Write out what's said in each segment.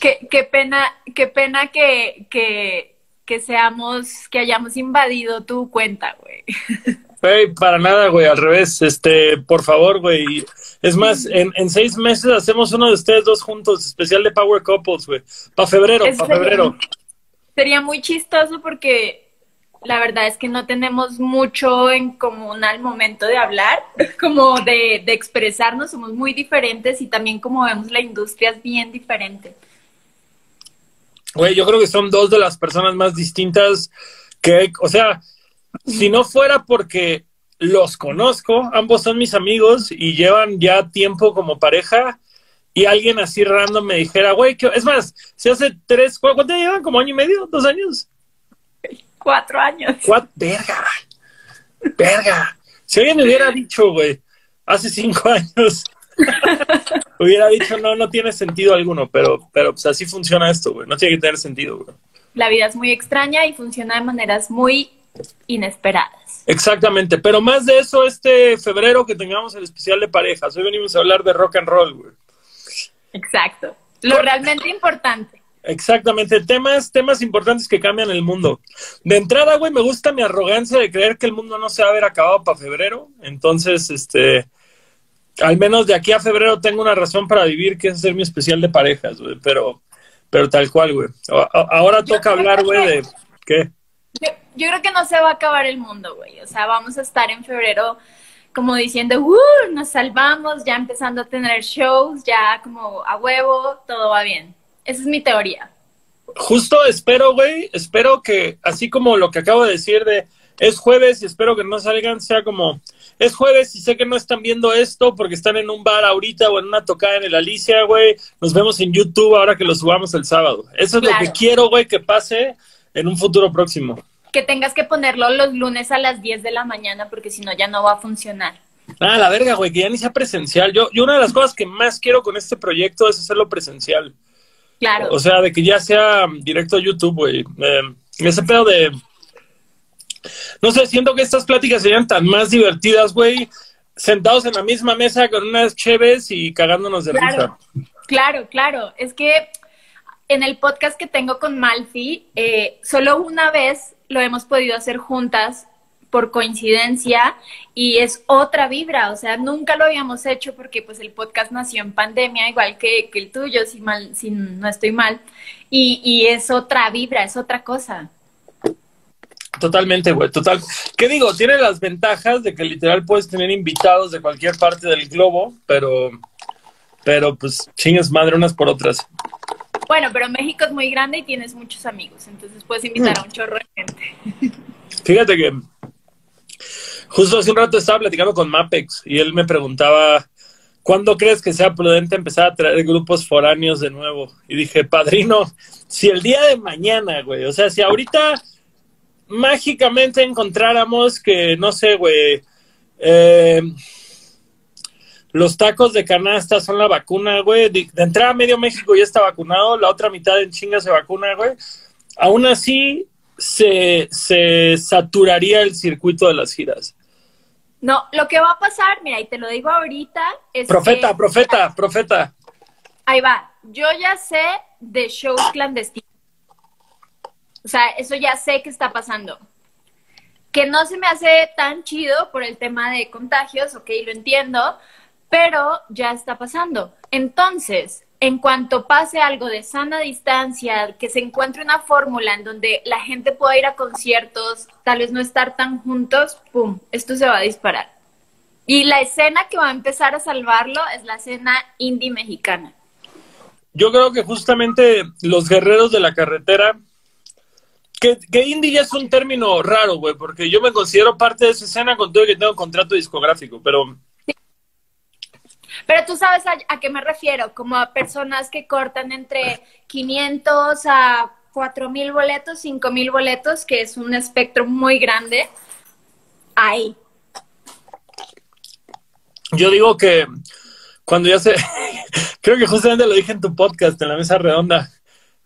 Qué, qué pena, qué pena que, que, que seamos, que hayamos invadido tu cuenta, güey. Güey, para nada, güey, al revés. Este, por favor, güey. Es más, en, en seis meses hacemos uno de ustedes dos juntos, especial de Power Couples, güey. Para febrero, para febrero. Sería muy chistoso porque la verdad es que no tenemos mucho en común al momento de hablar, como de, de expresarnos, somos muy diferentes y también como vemos la industria es bien diferente. Güey, yo creo que son dos de las personas más distintas que, o sea, si no fuera porque los conozco, ambos son mis amigos y llevan ya tiempo como pareja y alguien así random me dijera, güey, ¿qué-?" es más, si hace tres, ¿cu- ¿cuánto llevan? ¿Como año y medio? ¿Dos años? Cuatro años. ¿Cuánto? Verga, verga. Si alguien me hubiera dicho, güey, hace cinco años, hubiera dicho, no, no tiene sentido alguno, pero, pero pues así funciona esto, güey, no tiene que tener sentido, güey. La vida es muy extraña y funciona de maneras muy inesperadas. Exactamente, pero más de eso este febrero que tengamos el especial de parejas. Hoy venimos a hablar de rock and roll, güey. Exacto. Lo realmente importante. Exactamente, temas, temas importantes que cambian el mundo. De entrada, güey, me gusta mi arrogancia de creer que el mundo no se va a haber acabado para febrero. Entonces, este, al menos de aquí a febrero tengo una razón para vivir, que es hacer mi especial de parejas, güey. Pero, pero tal cual, güey. Ahora toca hablar, güey, de qué. Yo, yo creo que no se va a acabar el mundo, güey. O sea, vamos a estar en febrero como diciendo, ¡uh! Nos salvamos, ya empezando a tener shows, ya como a huevo, todo va bien. Esa es mi teoría. Justo espero, güey, espero que, así como lo que acabo de decir de es jueves y espero que no salgan, sea como es jueves y sé que no están viendo esto porque están en un bar ahorita o en una tocada en el Alicia, güey. Nos vemos en YouTube ahora que lo subamos el sábado. Eso es lo que quiero, güey, que pase en un futuro próximo. Que tengas que ponerlo los lunes a las 10 de la mañana porque si no ya no va a funcionar. Ah, la verga, güey, que ya ni sea presencial. Yo, yo una de las cosas que más quiero con este proyecto es hacerlo presencial. Claro. O sea, de que ya sea directo a YouTube, güey. Eh, ese pedo de. No sé, siento que estas pláticas serían tan más divertidas, güey. Sentados en la misma mesa con unas cheves y cagándonos de risa. claro, claro. Es que en el podcast que tengo con Malfi, eh, solo una vez lo hemos podido hacer juntas por coincidencia y es otra vibra, o sea, nunca lo habíamos hecho porque pues el podcast nació en pandemia, igual que, que el tuyo, si, mal, si no estoy mal, y, y es otra vibra, es otra cosa. Totalmente, güey, total. ¿Qué digo? Tiene las ventajas de que literal puedes tener invitados de cualquier parte del globo, pero. Pero pues chingas madre unas por otras. Bueno, pero México es muy grande y tienes muchos amigos, entonces puedes invitar a un chorro de gente. Fíjate que justo hace un rato estaba platicando con Mapex y él me preguntaba, ¿cuándo crees que sea prudente empezar a traer grupos foráneos de nuevo? Y dije, padrino, si el día de mañana, güey, o sea, si ahorita mágicamente encontráramos que, no sé, güey, eh, los tacos de canasta son la vacuna, güey, de, de entrada medio México ya está vacunado, la otra mitad en chinga se vacuna, güey. Aún así, se, se saturaría el circuito de las giras. No, lo que va a pasar, mira, y te lo digo ahorita, es Profeta, que- profeta, profeta. Ahí va. Yo ya sé de shows clandestinos. Sea, eso ya sé que está pasando. Que no se me hace tan chido por el tema de contagios, ok, lo entiendo, pero ya está pasando. Entonces, en cuanto pase algo de sana distancia, que se encuentre una fórmula en donde la gente pueda ir a conciertos, tal vez no estar tan juntos, ¡pum! Esto se va a disparar. Y la escena que va a empezar a salvarlo es la escena indie mexicana. Yo creo que justamente los guerreros de la carretera, que, que indie ya es un término raro, güey, porque yo me considero parte de esa escena con todo que tengo contrato discográfico, pero Pero tú sabes a, a qué me refiero, como a personas que cortan entre 500 a 4000 boletos, 5000 boletos, que es un espectro muy grande. Ahí. yo digo que cuando ya se, creo que justamente lo dije en tu podcast, en la mesa redonda,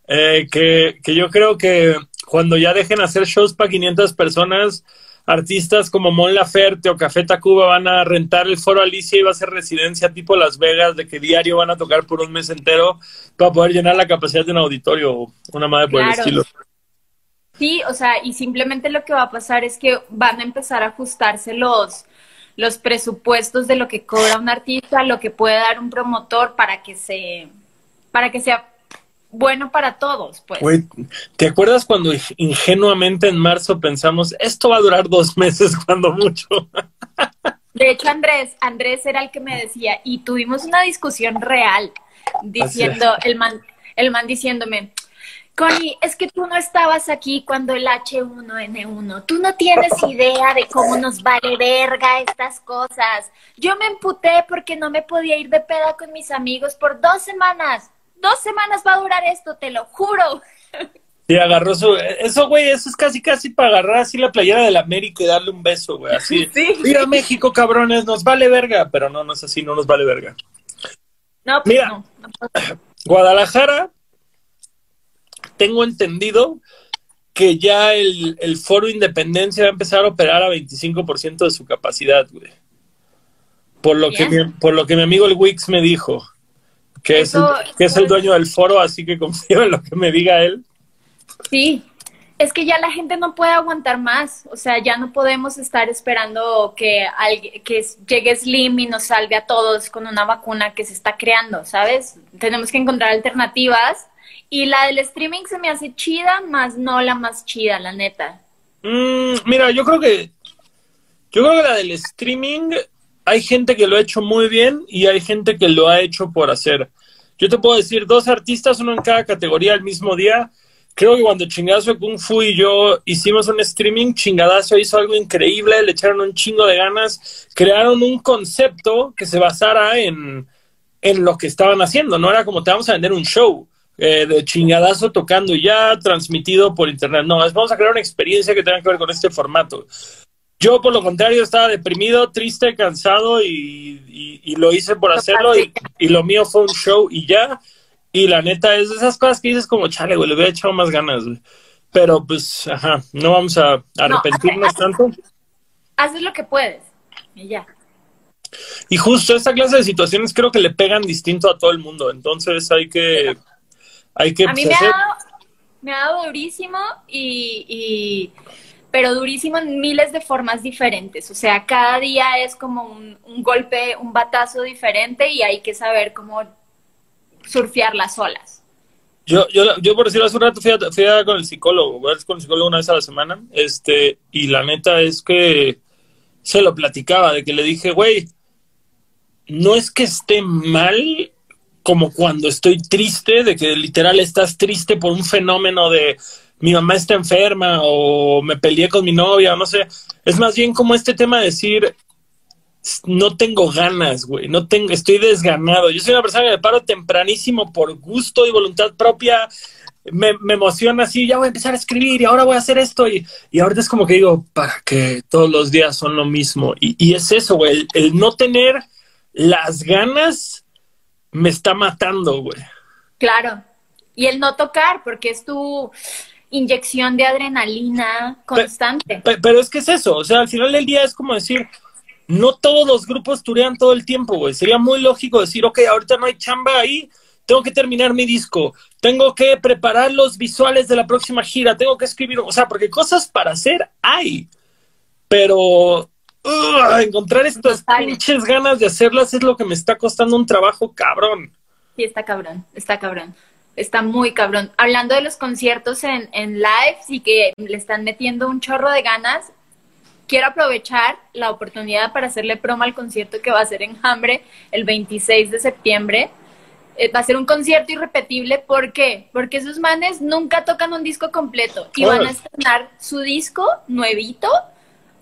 eh, que, que yo creo que cuando ya dejen hacer shows para 500 personas, artistas como Mon Laferte o Café Tacuba van a rentar el foro Alicia y va a ser residencia tipo Las Vegas, de que diario van a tocar por un mes entero para poder llenar la capacidad de un auditorio o una madre por el estilo. Sí, o sea, y simplemente lo que va a pasar es que van a empezar a ajustarse los, los presupuestos de lo que cobra un artista, lo que puede dar un promotor para que se, para que sea bueno para todos, pues. ¿te acuerdas cuando ingenuamente en marzo pensamos, esto va a durar dos meses cuando mucho? De hecho, Andrés, Andrés era el que me decía, y tuvimos una discusión real, diciendo, el man, el man diciéndome, Connie, es que tú no estabas aquí cuando el H1N1. Tú no tienes idea de cómo nos vale verga estas cosas. Yo me emputé porque no me podía ir de peda con mis amigos por dos semanas. Dos semanas va a durar esto, te lo juro. Y agarró su. Eso, güey, eso es casi, casi para agarrar así la playera del América y darle un beso, güey. Así. Sí. Mira, México, cabrones, nos vale verga. Pero no, no es así, no nos vale verga. No, pues Mira, no, Guadalajara tengo entendido que ya el, Foro Independencia va a empezar a operar a 25% de su capacidad, güey. Por lo, que mi, por lo que mi amigo el Wix me dijo, que, es, el, que es el dueño del foro, así que confío en lo que me diga él. Sí, es que ya la gente no puede aguantar más, o sea, ya no podemos estar esperando que, que llegue Slim y nos salve a todos con una vacuna que se está creando, ¿sabes? Tenemos que encontrar alternativas y la del streaming se me hace chida, más no la más chida, la neta. Mm, mira, yo creo que. Yo creo que la del streaming hay gente que lo ha hecho muy bien y hay gente que lo ha hecho por hacer. Yo te puedo decir dos artistas, uno en cada categoría al mismo día. Creo que cuando Chingadazo Kung Fu y yo hicimos un streaming, Chingadazo hizo algo increíble, le echaron un chingo de ganas, crearon un concepto que se basara en, en lo que estaban haciendo. No era como te vamos a vender un show eh, de chingadazo tocando ya, transmitido por internet. No, es, vamos a crear una experiencia que tenga que ver con este formato. Yo, por lo contrario, estaba deprimido, triste, cansado y, lo hice por hacerlo y, lo mío fue un show y ya. Y la neta es de esas cosas que dices como, chale, güey, le hubiera echado más ganas, Pero pues, ajá, no vamos a arrepentirnos tanto. Haces lo que puedes y ya. Y justo esta clase de situaciones creo que le pegan distinto a todo el mundo, entonces hay que a mí me ha, dado, durísimo y, pero durísimo en miles de formas diferentes. O sea, cada día es como un, golpe, un batazo diferente y hay que saber cómo surfear las olas. Yo, yo, yo por decirlo hace un rato fui, a, con el psicólogo, voy con el psicólogo una vez a la semana, este, y la neta es que se lo platicaba, de que le dije, güey, no es que esté mal como cuando estoy triste, de que literal estás triste por un fenómeno de mi mamá está enferma o me peleé con mi novia, no sé. Es más bien como este tema de decir, no tengo ganas, güey, no tengo, estoy desganado. Yo soy una persona que me paro tempranísimo por gusto y voluntad propia. Me, emociona así, ya voy a empezar a escribir y ahora voy a hacer esto. Y, y ahorita es como que digo, para que todos los días son lo mismo. Y, y es eso, güey, el no tener las ganas me está matando, güey. Claro. Y el no tocar, porque es tu inyección de adrenalina constante. Pero, es que es eso, o sea, al final del día es como decir, no todos los grupos turean todo el tiempo, güey. Sería muy lógico decir, ok, ahorita no hay chamba ahí, tengo que terminar mi disco, tengo que preparar los visuales de la próxima gira, tengo que escribir, o sea, porque cosas para hacer hay, pero encontrar estas pinches ganas de hacerlas es lo que me está costando un trabajo cabrón. Sí, está cabrón, está cabrón. Está muy cabrón. Hablando de los conciertos en, en live y que le están metiendo un chorro de ganas, quiero aprovechar la oportunidad para hacerle promo al concierto que va a ser en Hambre el 26 de septiembre. Eh, va a ser un concierto irrepetible. ¿Por qué? Porque esos manes nunca tocan un disco completo y van a estrenar su disco nuevito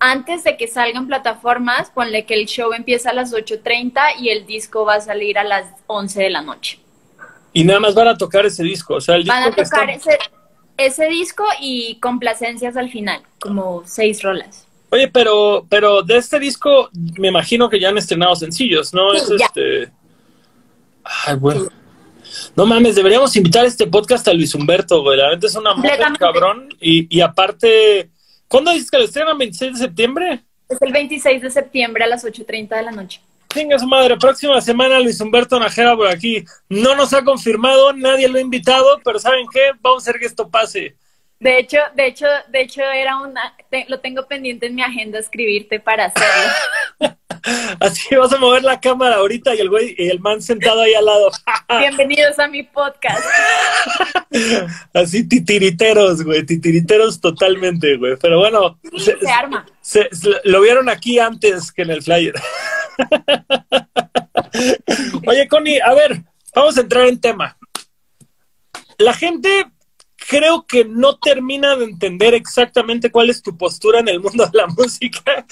antes de que salgan plataformas, ponle que el show empieza a las 8.30 y el disco va a salir a las 11 de la noche. Y nada más van a tocar ese disco, o sea, el disco Van a tocar ese, ese disco y complacencias al final, como seis rolas. Oye, pero, pero de este disco me imagino que ya han estrenado sencillos, ¿no? es este... Ay, bueno. No mames, deberíamos invitar a este podcast a Luis Humberto, güey. La es una mujer cabrón. Y, y aparte, ¿Cuándo dices que lo estrenan? ¿26 de septiembre? Es el 26 de septiembre a las 8.30 de la noche. Venga su madre, próxima semana Luis Humberto Najera por aquí. No nos ha confirmado, nadie lo ha invitado, pero ¿saben qué? Vamos a hacer que esto pase. De hecho, de hecho, de hecho era una, lo tengo pendiente en mi agenda escribirte para hacerlo. Así vas a mover la cámara ahorita y el güey y el man sentado ahí al lado. Bienvenidos a mi podcast. Así titiriteros, güey, titiriteros totalmente, güey. Pero bueno, se, arma. lo vieron aquí antes que en el flyer. Oye, Connie, a ver, vamos a entrar en tema. La gente creo que no termina de entender exactamente cuál es tu postura en el mundo de la música,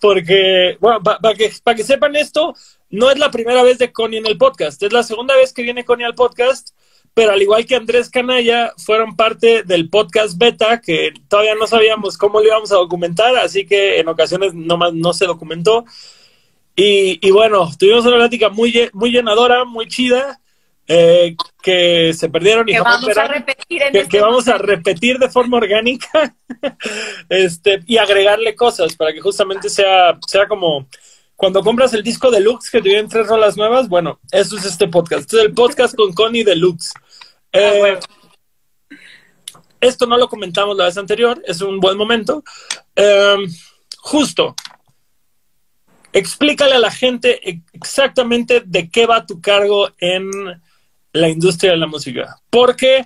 porque, bueno, para que, que sepan esto, no es la primera vez de Connie en el podcast, es la segunda vez que viene Connie al podcast, pero al igual que Andrés Canalla, fueron parte del podcast beta, que todavía no sabíamos cómo lo íbamos a documentar, así que en ocasiones nomás no se documentó. Y, y bueno, tuvimos una plática muy, muy llenadora, muy chida. Eh, que se perdieron y que vamos a repetir que, este vamos a repetir de forma orgánica este y agregarle cosas para que justamente sea sea como cuando compras el disco deluxe que te vienen tres rolas nuevas bueno eso es este podcast. Este es el podcast con Connie deluxe. Ah, eh, esto no lo comentamos la vez anterior es un buen momento. Eh, justo. Explícale a la gente exactamente de qué va tu cargo en la industria de la música. Porque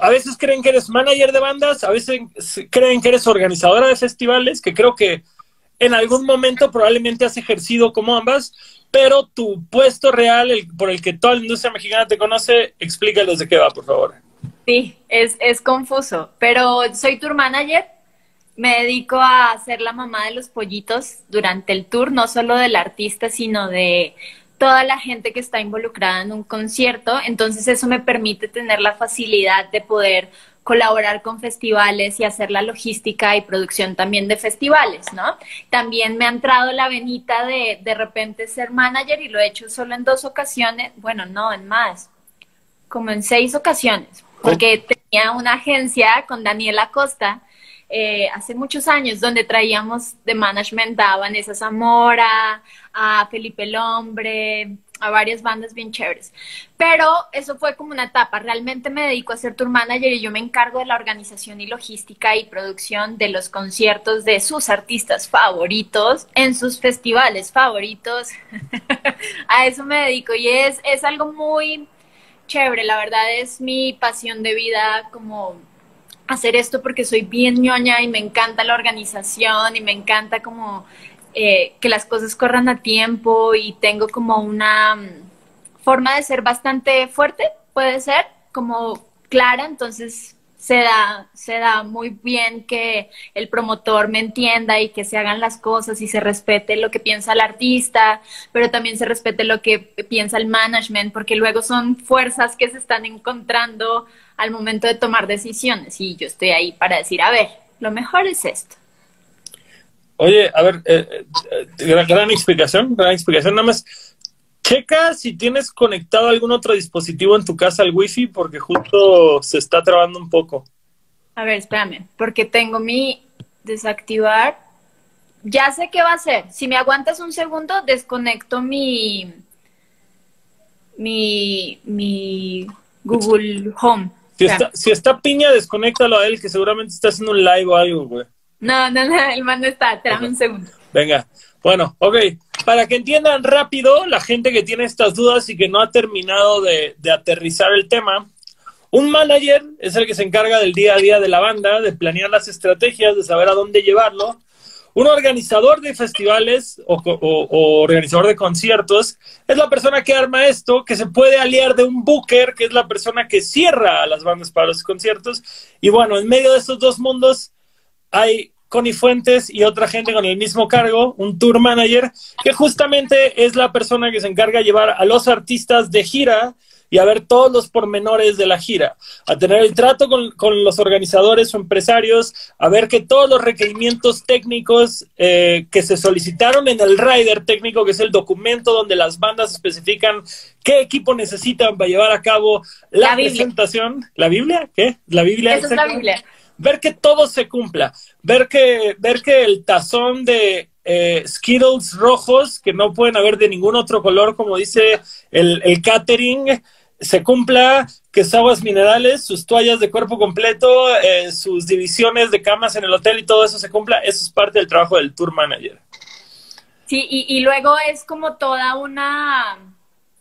a veces creen que eres manager de bandas, a veces creen que eres organizadora de festivales, que creo que en algún momento probablemente has ejercido como ambas, pero tu puesto real, el, por el que toda la industria mexicana te conoce, explícales de qué va, por favor. Sí, es, es confuso, pero soy tour manager, me dedico a ser la mamá de los pollitos durante el tour, no solo del artista, sino de toda la gente que está involucrada en un concierto, entonces eso me permite tener la facilidad de poder colaborar con festivales y hacer la logística y producción también de festivales, ¿no? También me ha entrado la venita de de repente ser manager y lo he hecho solo en dos ocasiones, bueno, no, en más, como en seis ocasiones, porque tenía una agencia con Daniela Costa eh, hace muchos años, donde traíamos de management a Vanessa Zamora, a Felipe Lombre, a varias bandas bien chéveres. Pero eso fue como una etapa. Realmente me dedico a ser tour manager y yo me encargo de la organización y logística y producción de los conciertos de sus artistas favoritos en sus festivales favoritos. a eso me dedico y es, es algo muy chévere. La verdad es mi pasión de vida como hacer esto porque soy bien ñoña y me encanta la organización y me encanta como eh, que las cosas corran a tiempo y tengo como una mm, forma de ser bastante fuerte, puede ser, como clara, entonces se da, se da muy bien que el promotor me entienda y que se hagan las cosas y se respete lo que piensa el artista, pero también se respete lo que piensa el management, porque luego son fuerzas que se están encontrando al momento de tomar decisiones y yo estoy ahí para decir, a ver, lo mejor es esto. Oye, a ver, eh, eh, gran, explicación, gran explicación. Nada más, checa si tienes conectado algún otro dispositivo en tu casa al wifi porque justo se está trabando un poco. A ver, espérame, porque tengo mi desactivar. Ya sé qué va a hacer. Si me aguantas un segundo, desconecto mi mi mi Google Home. Si, está, si está piña, desconéctalo a él, que seguramente está haciendo un live o algo, güey. No, no, no, el man no está. Espérame un segundo. Venga. Bueno, ok. Para que entiendan rápido, la gente que tiene estas dudas y que no ha terminado de, aterrizar el tema, un manager es el que se encarga del día a día de la banda, de planear las estrategias, de saber a dónde llevarlo. Un organizador de festivales o, organizador de conciertos es la persona que arma esto, que se puede aliar de un booker, que es la persona que cierra a las bandas para los conciertos. Y bueno, en medio de estos dos mundos hay Connie Fuentes y otra gente con el mismo cargo, un tour manager, que justamente es la persona que se encarga de llevar a los artistas de gira y a ver todos los pormenores de la gira, a tener el trato con, los organizadores o empresarios, a ver que todos los requerimientos técnicos eh, que se solicitaron en el rider técnico, que es el documento donde las bandas especifican qué equipo necesitan para llevar a cabo la, presentación. ¿La Biblia? ¿Qué? ¿La Biblia? Esa es la Biblia. Ver que todo se cumpla, ver que, ver que el tazón de eh, Skittles rojos, que no pueden haber de ningún otro color, como dice el, catering, se cumpla, que sus aguas minerales, sus toallas de cuerpo completo, eh, sus divisiones de camas en el hotel y todo eso se cumpla, eso es parte del trabajo del tour manager. Sí, y luego es como toda una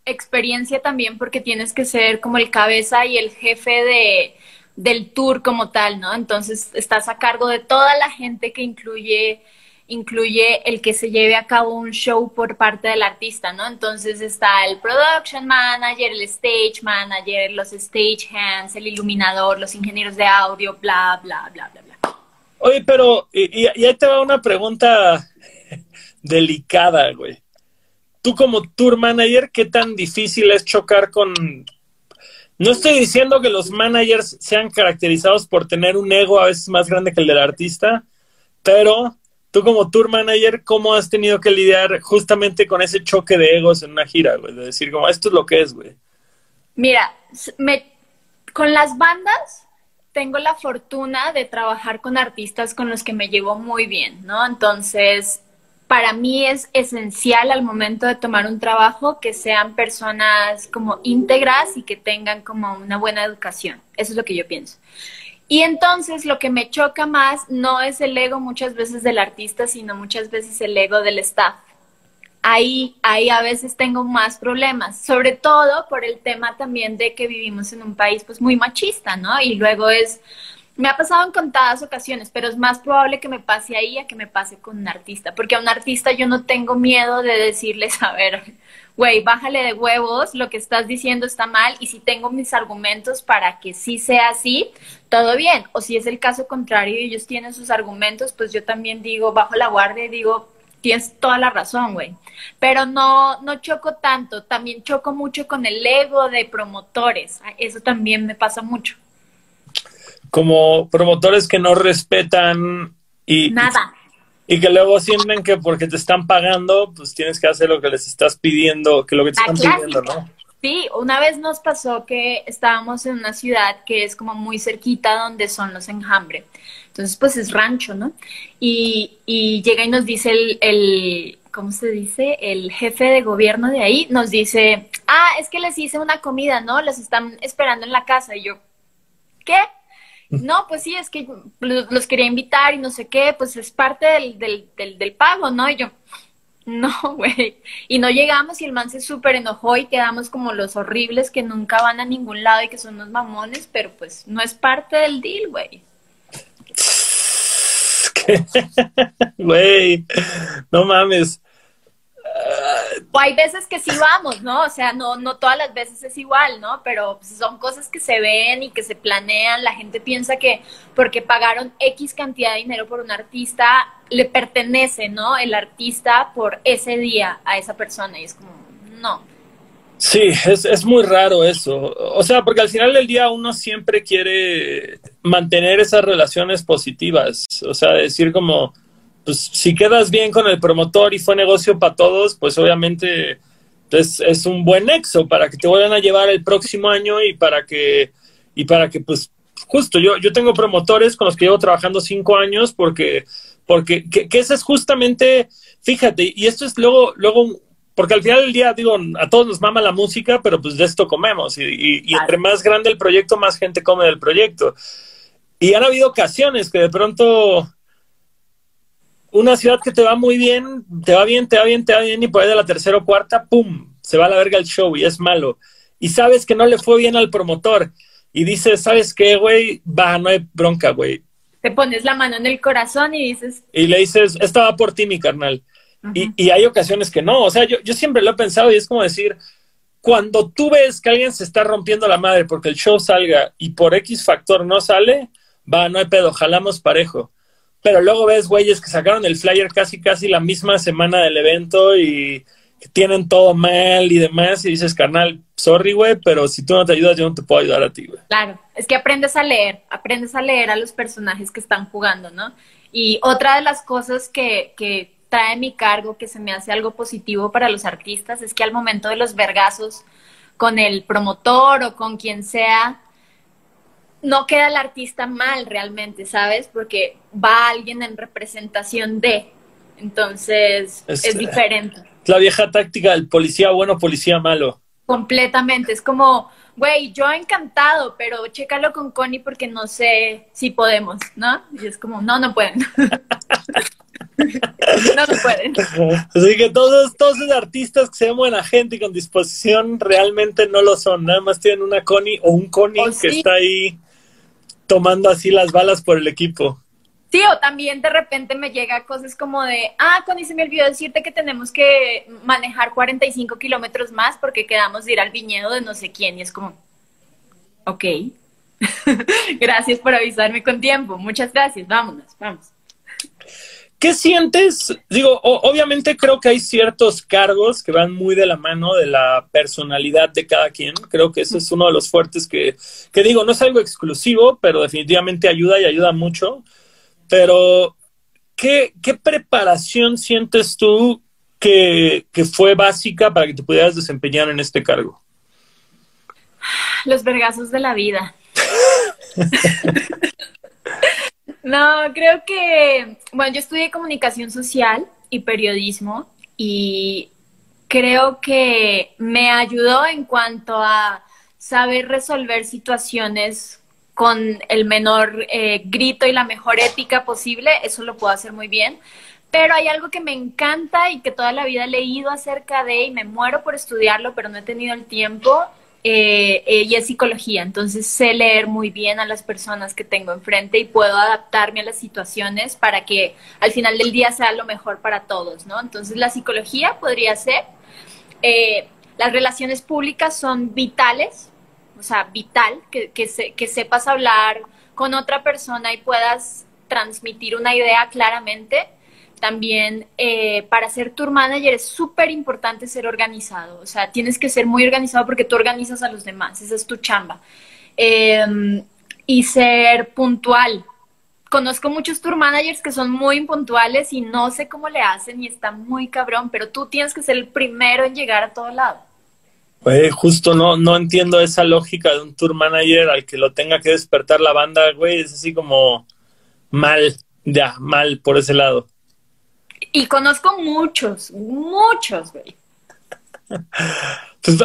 experiencia también porque tienes que ser como el cabeza y el jefe de, del tour como tal, ¿no? Entonces estás a cargo de toda la gente que incluye incluye el que se lleve a cabo un show por parte del artista, ¿no? Entonces está el production manager, el stage manager, los stage hands, el iluminador, los ingenieros de audio, bla, bla, bla, bla, bla. Oye, pero, y, y ahí te va una pregunta delicada, güey. Tú como tour manager, ¿qué tan difícil es chocar con... No estoy diciendo que los managers sean caracterizados por tener un ego a veces más grande que el del artista, pero Tú como tour manager, ¿cómo has tenido que lidiar justamente con ese choque de egos en una gira, güey? De decir, como, esto es lo que es, güey. Mira, me, con las bandas tengo la fortuna de trabajar con artistas con los que me llevo muy bien, ¿no? Entonces, para mí es esencial al momento de tomar un trabajo que sean personas como íntegras y que tengan como una buena educación. Eso es lo que yo pienso. Y entonces lo que me choca más no es el ego muchas veces del artista, sino muchas veces el ego del staff. Ahí, ahí a veces tengo más problemas, sobre todo por el tema también de que vivimos en un país pues muy machista, ¿no? Y luego es, me ha pasado en contadas ocasiones, pero es más probable que me pase ahí a que me pase con un artista, porque a un artista yo no tengo miedo de decirles, a ver, güey, bájale de huevos, lo que estás diciendo está mal y si tengo mis argumentos para que sí sea así, todo bien. O si es el caso contrario y ellos tienen sus argumentos, pues yo también digo, bajo la guardia y digo, tienes toda la razón, güey. Pero no, no choco tanto, también choco mucho con el ego de promotores, eso también me pasa mucho. Como promotores que no respetan y... Nada y que luego sienten que porque te están pagando, pues tienes que hacer lo que les estás pidiendo, que lo que te están pidiendo, ¿no? Sí, una vez nos pasó que estábamos en una ciudad que es como muy cerquita donde son los enjambre. Entonces, pues es rancho, ¿no? Y, y llega y nos dice el, el, ¿cómo se dice? El jefe de gobierno de ahí nos dice, ah, es que les hice una comida, ¿no? Les están esperando en la casa. Y yo, ¿qué? No, pues sí, es que los quería invitar y no sé qué, pues es parte del, del, del, pago, ¿no? Y yo, no, güey. Y no llegamos y el man se súper enojó y quedamos como los horribles que nunca van a ningún lado y que son unos mamones, pero pues no es parte del deal, güey. Güey, no mames. O hay veces que sí vamos, ¿no? O sea, no, no todas las veces es igual, ¿no? Pero son cosas que se ven y que se planean. La gente piensa que porque pagaron X cantidad de dinero por un artista, le pertenece, ¿no? El artista por ese día a esa persona. Y es como, no. Sí, es, es muy raro eso. O sea, porque al final del día uno siempre quiere mantener esas relaciones positivas. O sea, decir como pues si quedas bien con el promotor y fue negocio para todos, pues obviamente es, es, un buen nexo para que te vuelvan a llevar el próximo año y para que, y para que pues justo yo, yo tengo promotores con los que llevo trabajando cinco años porque, porque que, que ese es justamente, fíjate, y esto es luego, luego, porque al final del día, digo, a todos nos mama la música, pero pues de esto comemos y, y, y entre más grande el proyecto, más gente come del proyecto. Y han habido ocasiones que de pronto una ciudad que te va muy bien, te va bien, te va bien, te va bien, y por ahí de la tercera o cuarta, ¡pum! Se va a la verga el show y es malo. Y sabes que no le fue bien al promotor. Y dices, ¿sabes qué, güey? Va, no hay bronca, güey. Te pones la mano en el corazón y dices. Y le dices, esta va por ti, mi carnal. Uh -huh. y, y, hay ocasiones que no. O sea, yo, yo siempre lo he pensado y es como decir, cuando tú ves que alguien se está rompiendo la madre porque el show salga y por X factor no sale, va, no hay pedo, jalamos parejo pero luego ves güeyes que sacaron el flyer casi casi la misma semana del evento y tienen todo mal y demás y dices, carnal, sorry, güey, pero si tú no te ayudas, yo no te puedo ayudar a ti, güey. Claro, es que aprendes a leer, aprendes a leer a los personajes que están jugando, ¿no? Y otra de las cosas que, que trae mi cargo, que se me hace algo positivo para los artistas, es que al momento de los vergazos con el promotor o con quien sea, no queda el artista mal realmente, ¿sabes? Porque va alguien en representación de. Entonces es, es diferente. La vieja táctica del policía bueno, policía malo. Completamente. Es como, güey, yo encantado, pero chécalo con Connie porque no sé si podemos, ¿no? Y es como, no, no pueden. no, no pueden. Así que todos, todos los artistas que sean buena gente y con disposición realmente no lo son. Nada más tienen una Connie o un Connie que está ahí tomando así las balas por el equipo. Sí, o también de repente me llega cosas como de, ah, Connie, se me olvidó decirte que tenemos que manejar 45 kilómetros más porque quedamos de ir al viñedo de no sé quién. Y es como, ok, gracias por avisarme con tiempo. Muchas gracias, vámonos, vamos. ¿Qué sientes? Digo, obviamente creo que hay ciertos cargos que van muy de la mano de la personalidad de cada quien. Creo que ese es uno de los fuertes que, que digo, no es algo exclusivo, pero definitivamente ayuda y ayuda mucho. Pero, ¿qué, qué preparación sientes tú que, que fue básica para que te pudieras desempeñar en este cargo? Los vergazos de la vida. No, creo que, bueno, yo estudié comunicación social y periodismo y creo que me ayudó en cuanto a saber resolver situaciones con el menor eh, grito y la mejor ética posible, eso lo puedo hacer muy bien. Pero hay algo que me encanta y que toda la vida he leído acerca de y me muero por estudiarlo, pero no he tenido el tiempo eh, y es psicología, entonces sé leer muy bien a las personas que tengo enfrente y puedo adaptarme a las situaciones para que al final del día sea lo mejor para todos, ¿no? Entonces la psicología podría ser, eh, las relaciones públicas son vitales, o sea, vital, que, que sepas hablar con otra persona y puedas transmitir una idea claramente también eh, para ser tour manager es súper importante ser organizado. O sea, tienes que ser muy organizado porque tú organizas a los demás. Esa es tu chamba. Em, y ser puntual. Conozco muchos tour managers que son muy impuntuales y no sé cómo le hacen y está muy cabrón, pero tú tienes que ser el primero en llegar a todo lado. Güey, justo no, no entiendo esa lógica de un tour manager al que lo tenga que despertar la banda, güey, es así como mal, ya, mal por ese lado. Y conozco muchos, muchos, güey. Pues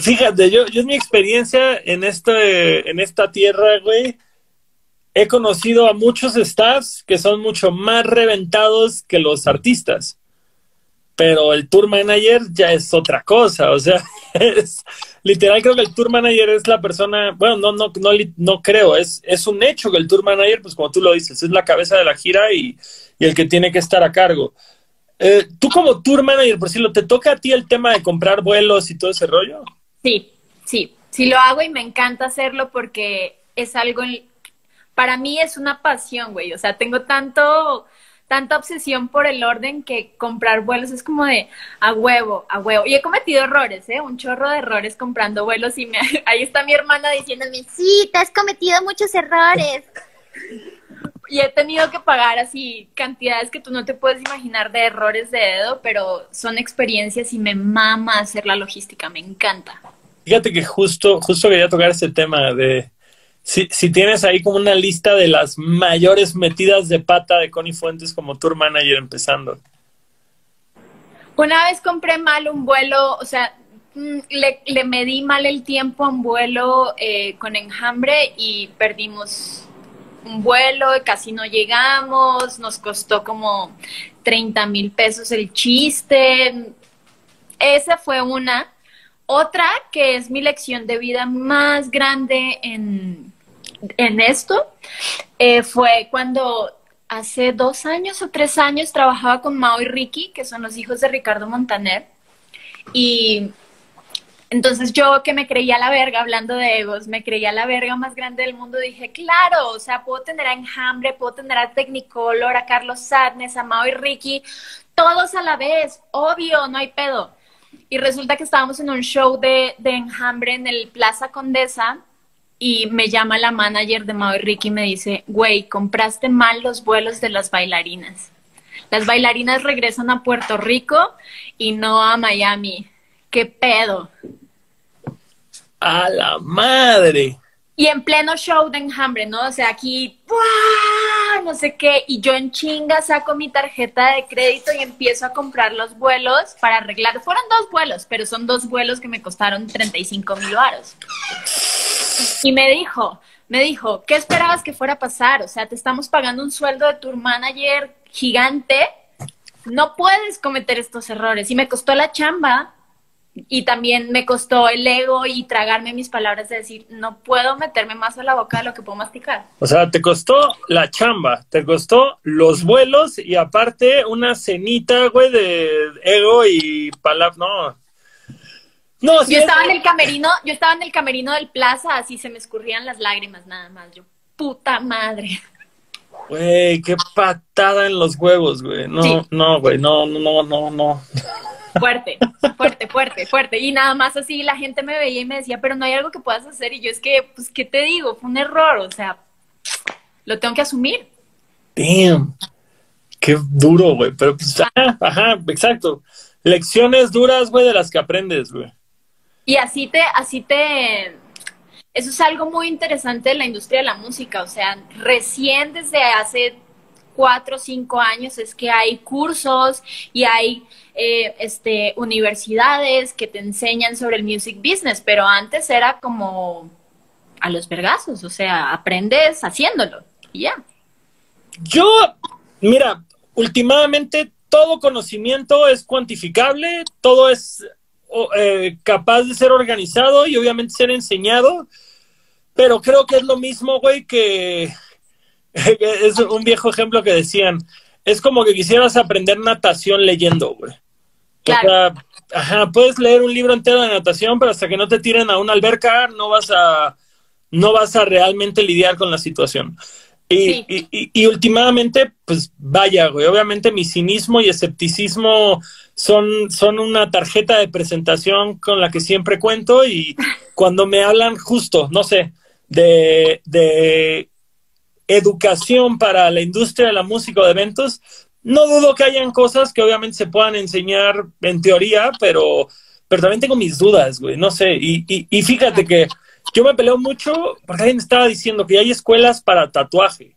fíjate, yo, yo en mi experiencia en, este, en esta tierra, güey, he conocido a muchos staffs que son mucho más reventados que los artistas. Pero el tour manager ya es otra cosa, o sea, es literal creo que el tour manager es la persona, bueno, no, no, no, no creo, es, es un hecho que el tour manager, pues como tú lo dices, es la cabeza de la gira y, y el que tiene que estar a cargo. Eh, tú como tour manager, por decirlo, ¿te toca a ti el tema de comprar vuelos y todo ese rollo? Sí, sí, sí lo hago y me encanta hacerlo porque es algo, para mí es una pasión, güey, o sea, tengo tanto, tanta obsesión por el orden que comprar vuelos es como de a huevo, a huevo. Y he cometido errores, ¿eh? Un chorro de errores comprando vuelos y me, ahí está mi hermana diciéndome, sí, te has cometido muchos errores y he tenido que pagar así cantidades que tú no te puedes imaginar de errores de dedo, pero son experiencias y me mama hacer la logística, me encanta. Fíjate que justo, justo quería tocar ese tema de si, si tienes ahí como una lista de las mayores metidas de pata de Connie Fuentes como tour manager empezando. Una vez compré mal un vuelo, o sea, mm, le, medí mal el tiempo a un vuelo eh, con enjambre y perdimos un vuelo, casi no llegamos, nos costó como 30 mil pesos el chiste. Esa fue una. Otra que es mi lección de vida más grande en, esto eh, fue cuando hace dos años o tres años trabajaba con Mao y Ricky, que son los hijos de Ricardo Montaner. Y entonces yo que me creía la verga, hablando de egos, me creía la verga más grande del mundo, dije, claro, o sea, puedo tener a Enjambre, puedo tener a Technicolor, a Carlos Sadness, a Mao y Ricky, todos a la vez, obvio, no hay pedo. Y resulta que estábamos en un show de, de Enjambre en el Plaza Condesa y me llama la manager de Mao y Ricky y me dice, güey, compraste mal los vuelos de las bailarinas. Las bailarinas regresan a Puerto Rico y no a Miami. ¿Qué pedo? A la madre. Y en pleno show de enjambre, ¿no? O sea, aquí, ¡buah! no sé qué, y yo en chinga saco mi tarjeta de crédito y empiezo a comprar los vuelos para arreglar. Fueron dos vuelos, pero son dos vuelos que me costaron 35 mil varos. Y me dijo, me dijo, ¿qué esperabas que fuera a pasar? O sea, te estamos pagando un sueldo de tour manager gigante, no puedes cometer estos errores. Y me costó la chamba, y también me costó el ego y tragarme mis palabras de decir, no puedo meterme más a la boca de lo que puedo masticar. O sea, te costó la chamba, te costó los vuelos y aparte una cenita, güey, de ego y palabras, no. No, yo estaba en el camerino, yo estaba en el camerino del plaza, así se me escurrían las lágrimas nada más. Yo, puta madre. Güey, qué patada en los huevos, güey. No, no, güey, no, no, no, no. Fuerte, fuerte, fuerte, fuerte. Y nada más así la gente me veía y me decía, pero no hay algo que puedas hacer. Y yo es que, pues, ¿qué te digo? Fue un error, o sea, lo tengo que asumir. Damn. Qué duro, güey. Pero pues, ajá, exacto. Lecciones duras, güey, de las que aprendes, güey. Y así te, así te, eso es algo muy interesante de la industria de la música. O sea, recién desde hace cuatro o cinco años es que hay cursos y hay eh, este, universidades que te enseñan sobre el music business, pero antes era como a los vergazos, o sea, aprendes haciéndolo y ya. Yo, mira, últimamente todo conocimiento es cuantificable, todo es eh, capaz de ser organizado y obviamente ser enseñado, pero creo que es lo mismo, güey, que es un viejo ejemplo que decían, es como que quisieras aprender natación leyendo, güey. O sea, ajá, puedes leer un libro entero de natación, pero hasta que no te tiren a una alberca, no vas a, no vas a realmente lidiar con la situación. Y, y, y, últimamente, pues vaya, güey, obviamente mi cinismo y escepticismo son, son una tarjeta de presentación con la que siempre cuento y cuando me hablan justo, no sé, de, de educación para la industria de la música o de eventos, no dudo que hayan cosas que obviamente se puedan enseñar en teoría, pero, pero también tengo mis dudas, güey, no sé. Y, y, fíjate que yo me peleo mucho porque alguien estaba diciendo que hay escuelas para tatuaje.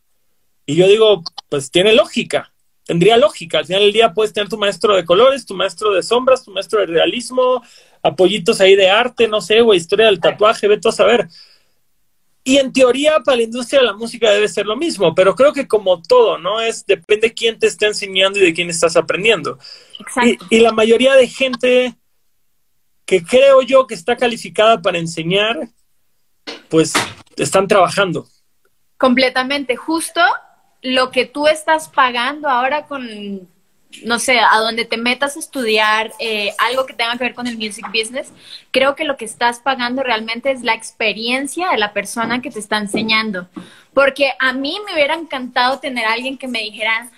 Y yo digo, pues tiene lógica, tendría lógica. Al final del día puedes tener tu maestro de colores, tu maestro de sombras, tu maestro de realismo, apoyitos ahí de arte, no sé, güey, historia del tatuaje, ve a saber. Y en teoría para la industria de la música debe ser lo mismo, pero creo que como todo, ¿no? Es depende quién te está enseñando y de quién estás aprendiendo. Exacto. Y, la mayoría de gente que creo yo que está calificada para enseñar, pues están trabajando. Completamente. Justo lo que tú estás pagando ahora con no sé, a donde te metas a estudiar eh, algo que tenga que ver con el music business, creo que lo que estás pagando realmente es la experiencia de la persona que te está enseñando. Porque a mí me hubiera encantado tener a alguien que me dijera,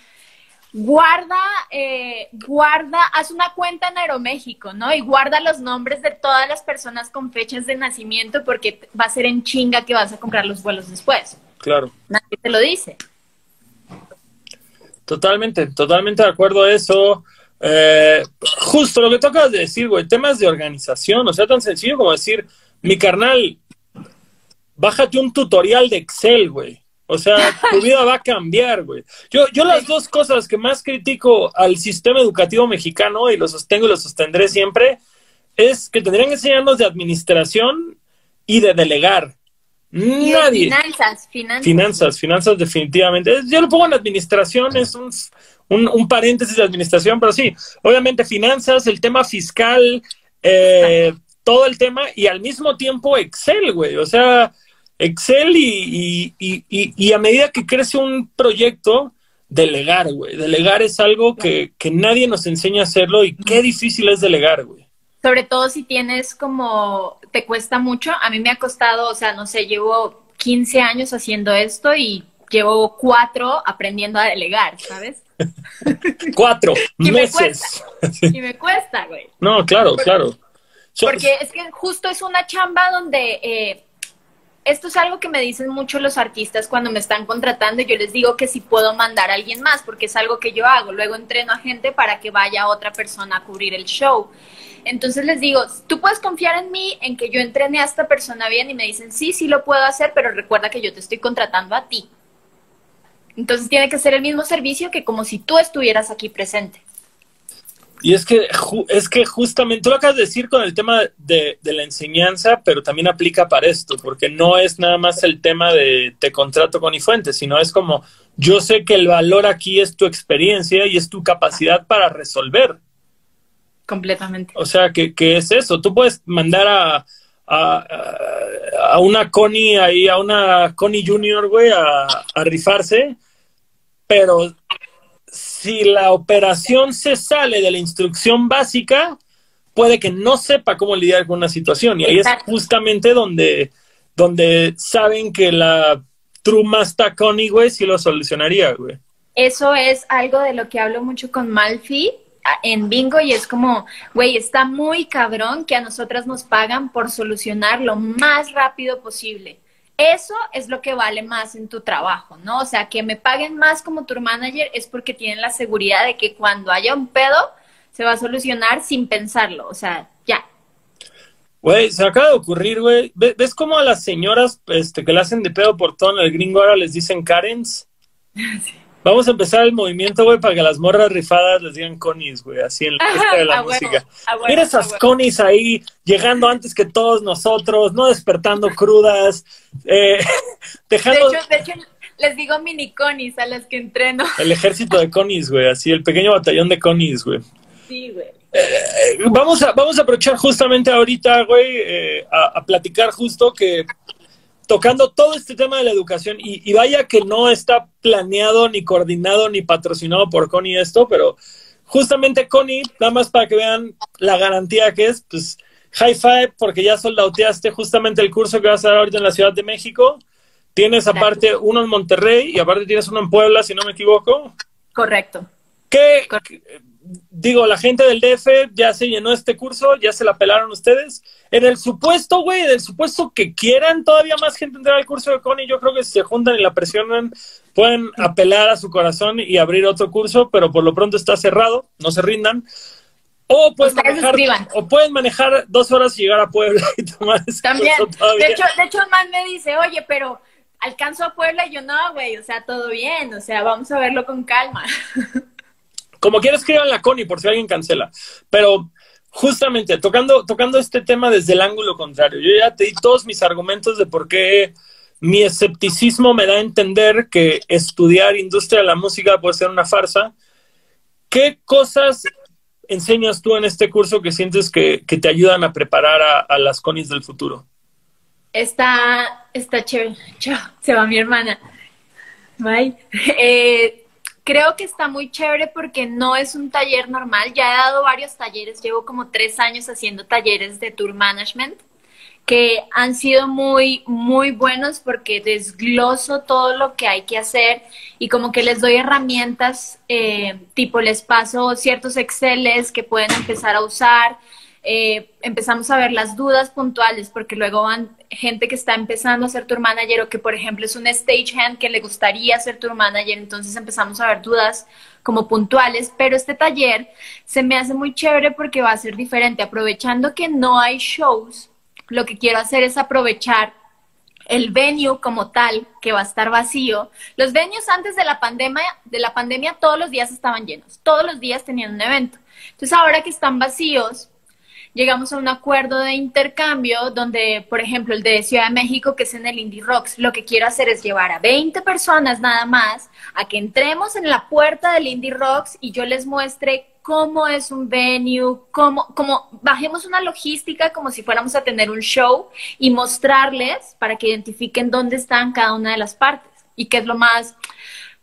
guarda, eh, guarda, haz una cuenta en Aeroméxico, ¿no? Y guarda los nombres de todas las personas con fechas de nacimiento porque va a ser en chinga que vas a comprar los vuelos después. Claro. Nadie te lo dice. Totalmente, totalmente de acuerdo a eso. Eh, justo lo que tocas de decir, güey, temas de organización, o sea, tan sencillo como decir, mi carnal, bájate un tutorial de Excel, güey. O sea, tu vida va a cambiar, güey. Yo, yo las dos cosas que más critico al sistema educativo mexicano, y lo sostengo y lo sostendré siempre, es que tendrían que enseñarnos de administración y de delegar. Nadie. finanzas, finanzas. Finanzas, finanzas definitivamente. Yo lo pongo en administración, es un, un, paréntesis de administración, pero sí, obviamente finanzas, el tema fiscal, eh, todo el tema y al mismo tiempo Excel, güey. O sea, Excel y, y, y, y, a medida que crece un proyecto, delegar, güey. Delegar es algo que, que nadie nos enseña a hacerlo y qué difícil es delegar, güey sobre todo si tienes como, te cuesta mucho, a mí me ha costado, o sea, no sé, llevo 15 años haciendo esto y llevo cuatro aprendiendo a delegar, ¿sabes? cuatro meses. y me cuesta, güey. No, claro, claro. porque es que justo es una chamba donde eh, esto es algo que me dicen mucho los artistas cuando me están contratando. Yo les digo que si puedo mandar a alguien más, porque es algo que yo hago. Luego entreno a gente para que vaya otra persona a cubrir el show. Entonces les digo, tú puedes confiar en mí, en que yo entrene a esta persona bien y me dicen, sí, sí lo puedo hacer, pero recuerda que yo te estoy contratando a ti. Entonces tiene que ser el mismo servicio que como si tú estuvieras aquí presente. Y es que, es que justamente, tú lo acabas de decir con el tema de, de, la enseñanza, pero también aplica para esto, porque no es nada más el tema de te contrato con Ifuentes, sino es como, yo sé que el valor aquí es tu experiencia y es tu capacidad para resolver. Completamente. O sea, que, que es eso, tú puedes mandar a, a, a, una Connie ahí, a una Connie Junior, güey, a, a rifarse, pero si la operación se sale de la instrucción básica, puede que no sepa cómo lidiar con una situación. Y ahí es justamente donde, donde saben que la True Master Connie, güey, sí lo solucionaría, güey. Eso es algo de lo que hablo mucho con Malfi en Bingo y es como, güey, está muy cabrón que a nosotras nos pagan por solucionar lo más rápido posible. Eso es lo que vale más en tu trabajo, ¿no? O sea, que me paguen más como tour manager es porque tienen la seguridad de que cuando haya un pedo se va a solucionar sin pensarlo, o sea, ya. Güey, se acaba de ocurrir, güey. ¿Ves cómo a las señoras este, que le hacen de pedo por todo en el gringo ahora les dicen Karens? Sí. Vamos a empezar el movimiento, güey, para que las morras rifadas les digan conis, güey, así en la fiesta de la música. Mira esas conis ahí, llegando antes que todos nosotros, no despertando crudas, eh, dejando... De hecho, de hecho, les digo mini conis a las que entreno. El ejército de conis, güey, así, el pequeño batallón de conis, güey. Sí, güey. Eh, vamos, a, vamos a aprovechar justamente ahorita, güey, eh, a, a platicar justo que tocando todo este tema de la educación y, vaya que no está planeado ni coordinado ni patrocinado por Connie esto, pero justamente Connie, nada más para que vean la garantía que es, pues high five porque ya soldauteaste justamente el curso que vas a dar ahorita en la Ciudad de México. Tienes aparte uno en Monterrey y aparte tienes uno en Puebla, si no me equivoco. Correcto. ¿Qué, digo, la gente del DF ya se llenó este curso, ya se la pelaron ustedes. En el supuesto, güey, en el supuesto que quieran todavía más gente entrar al curso de Connie, yo creo que si se juntan y la presionan, pueden apelar a su corazón y abrir otro curso, pero por lo pronto está cerrado, no se rindan. O pueden, manejar, o pueden manejar dos horas y llegar a Puebla y tomar ese También. De hecho, de hecho, el man me dice, oye, pero alcanzo a Puebla y yo no, güey, o sea, todo bien, o sea, vamos a verlo con calma. Como quieras, escriban la Connie por si alguien cancela. Pero justamente tocando, tocando este tema desde el ángulo contrario, yo ya te di todos mis argumentos de por qué mi escepticismo me da a entender que estudiar industria de la música puede ser una farsa. ¿Qué cosas enseñas tú en este curso que sientes que, te ayudan a preparar a, las conis del futuro? Está, está chévere. Chao, se va mi hermana. Bye. Eh, Creo que está muy chévere porque no es un taller normal. Ya he dado varios talleres, llevo como tres años haciendo talleres de tour management que han sido muy, muy buenos porque desgloso todo lo que hay que hacer y como que les doy herramientas, eh, tipo les paso ciertos Exceles que pueden empezar a usar, eh, empezamos a ver las dudas puntuales, porque luego van gente que está empezando a ser tour manager o que, por ejemplo, es un stagehand que le gustaría ser tour manager, entonces empezamos a ver dudas como puntuales, pero este taller se me hace muy chévere porque va a ser diferente, aprovechando que no hay shows, lo que quiero hacer es aprovechar el venue como tal, que va a estar vacío. Los venues antes de la pandemia, de la pandemia todos los días estaban llenos, todos los días tenían un evento. Entonces ahora que están vacíos, llegamos a un acuerdo de intercambio donde, por ejemplo, el de Ciudad de México, que es en el Indie Rocks, lo que quiero hacer es llevar a 20 personas nada más a que entremos en la puerta del Indie Rocks y yo les muestre cómo es un venue, cómo, cómo bajemos una logística como si fuéramos a tener un show y mostrarles para que identifiquen dónde están cada una de las partes y qué es lo más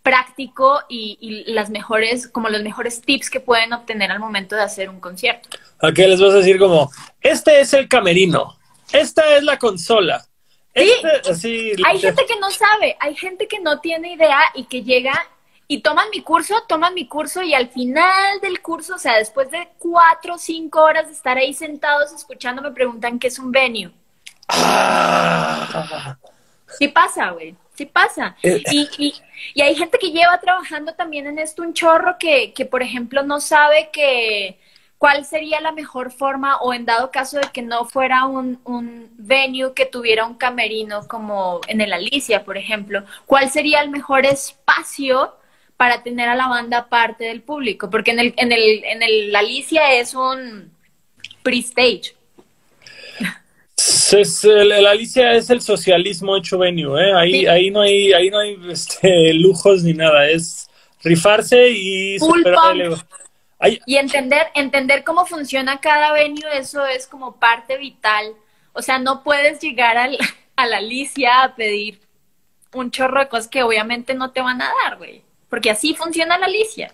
práctico y, las mejores, como los mejores tips que pueden obtener al momento de hacer un concierto. ¿A qué les vas a decir como, este es el camerino, esta es la consola? Sí, este, hay gente que no sabe, hay gente que no tiene idea y que llega y toman mi curso, toman mi curso y al final del curso, o sea, después de cuatro o cinco horas de estar ahí sentados escuchando, me preguntan qué es un venue. Ah. Sí pasa, güey. Sí pasa. Eh. Y, y, y hay gente que lleva trabajando también en esto un chorro que, que, por ejemplo, no sabe que cuál sería la mejor forma o en dado caso de que no fuera un, un venue que tuviera un camerino como en el Alicia, por ejemplo, cuál sería el mejor espacio para tener a la banda parte del público, porque en el, en el, en el Alicia es un pre-stage. Es el, el Alicia es el socialismo hecho venue, ¿eh? Ahí, Sí. ahí no hay, ahí no hay este, lujos ni nada, es rifarse y Full superar el pump. ego. Y entender, entender cómo funciona cada venue, eso es como parte vital. O sea, no puedes llegar al, a la Alicia a pedir un chorro de cosas que obviamente no te van a dar, güey. Porque así funciona la Alicia.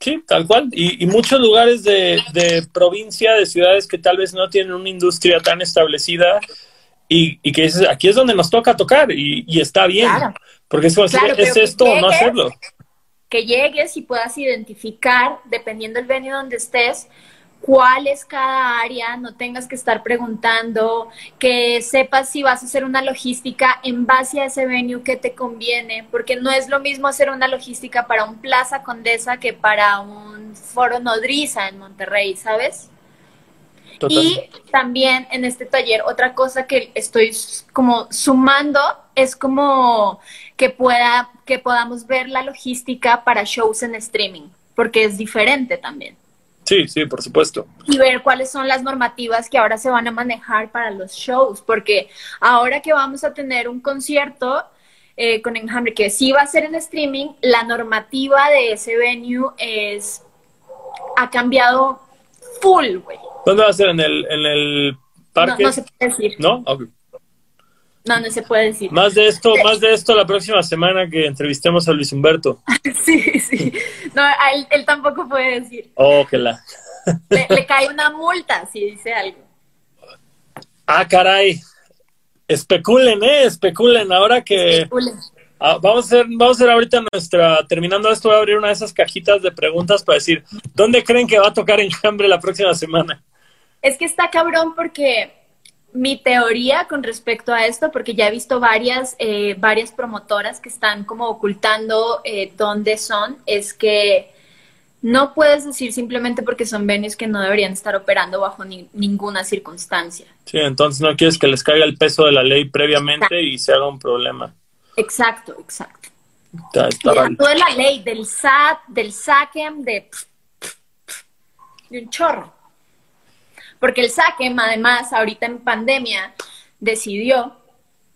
Sí, tal cual. Y, y muchos lugares de, de provincia, de ciudades que tal vez no tienen una industria tan establecida y, y que dices, aquí es donde nos toca tocar y, y está bien. Claro. Porque es, Claro, ¿es que esto o no hacerlo? Que llegues y puedas identificar, dependiendo del venue donde estés, cuál es cada área, no tengas que estar preguntando, que sepas si vas a hacer una logística en base a ese venue que te conviene, porque no es lo mismo hacer una logística para un Plaza Condesa que para un Foro Nodriza en Monterrey, ¿sabes? Total. Y también en este taller, otra cosa que estoy como sumando es como que pueda, que podamos ver la logística para shows en streaming, porque es diferente también. Sí, sí, por supuesto. Y ver cuáles son las normativas que ahora se van a manejar para los shows, porque ahora que vamos a tener un concierto eh, con Enjambre, que sí va a ser en streaming, la normativa de ese venue es, ha cambiado full, güey. ¿Dónde va a ser? ¿En el, en el No, parque? no se puede decir. ¿No? Ok. No, no se puede decir. Más de esto, más de esto la próxima semana que entrevistemos a Luis Humberto. Sí, sí. No, a él, él tampoco puede decir. Oh, que la. Le, le cae una multa si dice algo. Ah, caray. Especulen, ¿eh? Especulen. Ahora que Ule. ah, vamos a hacer, vamos a hacer ahorita nuestra, terminando esto, voy a abrir una de esas cajitas de preguntas para decir, ¿dónde creen que va a tocar Enjambre la próxima semana? Es que está cabrón porque mi teoría con respecto a esto, porque ya he visto varias, eh, varias promotoras que están como ocultando eh, dónde son, es que no puedes decir simplemente porque son venues que no deberían estar operando bajo ni- ninguna circunstancia. Sí, entonces no quieres que les caiga el peso de la ley previamente y se haga un problema. Exacto, exacto. Está, de la ley del SAT, del SACEM, de, de un chorro. Porque el SACEM, además, ahorita en pandemia, decidió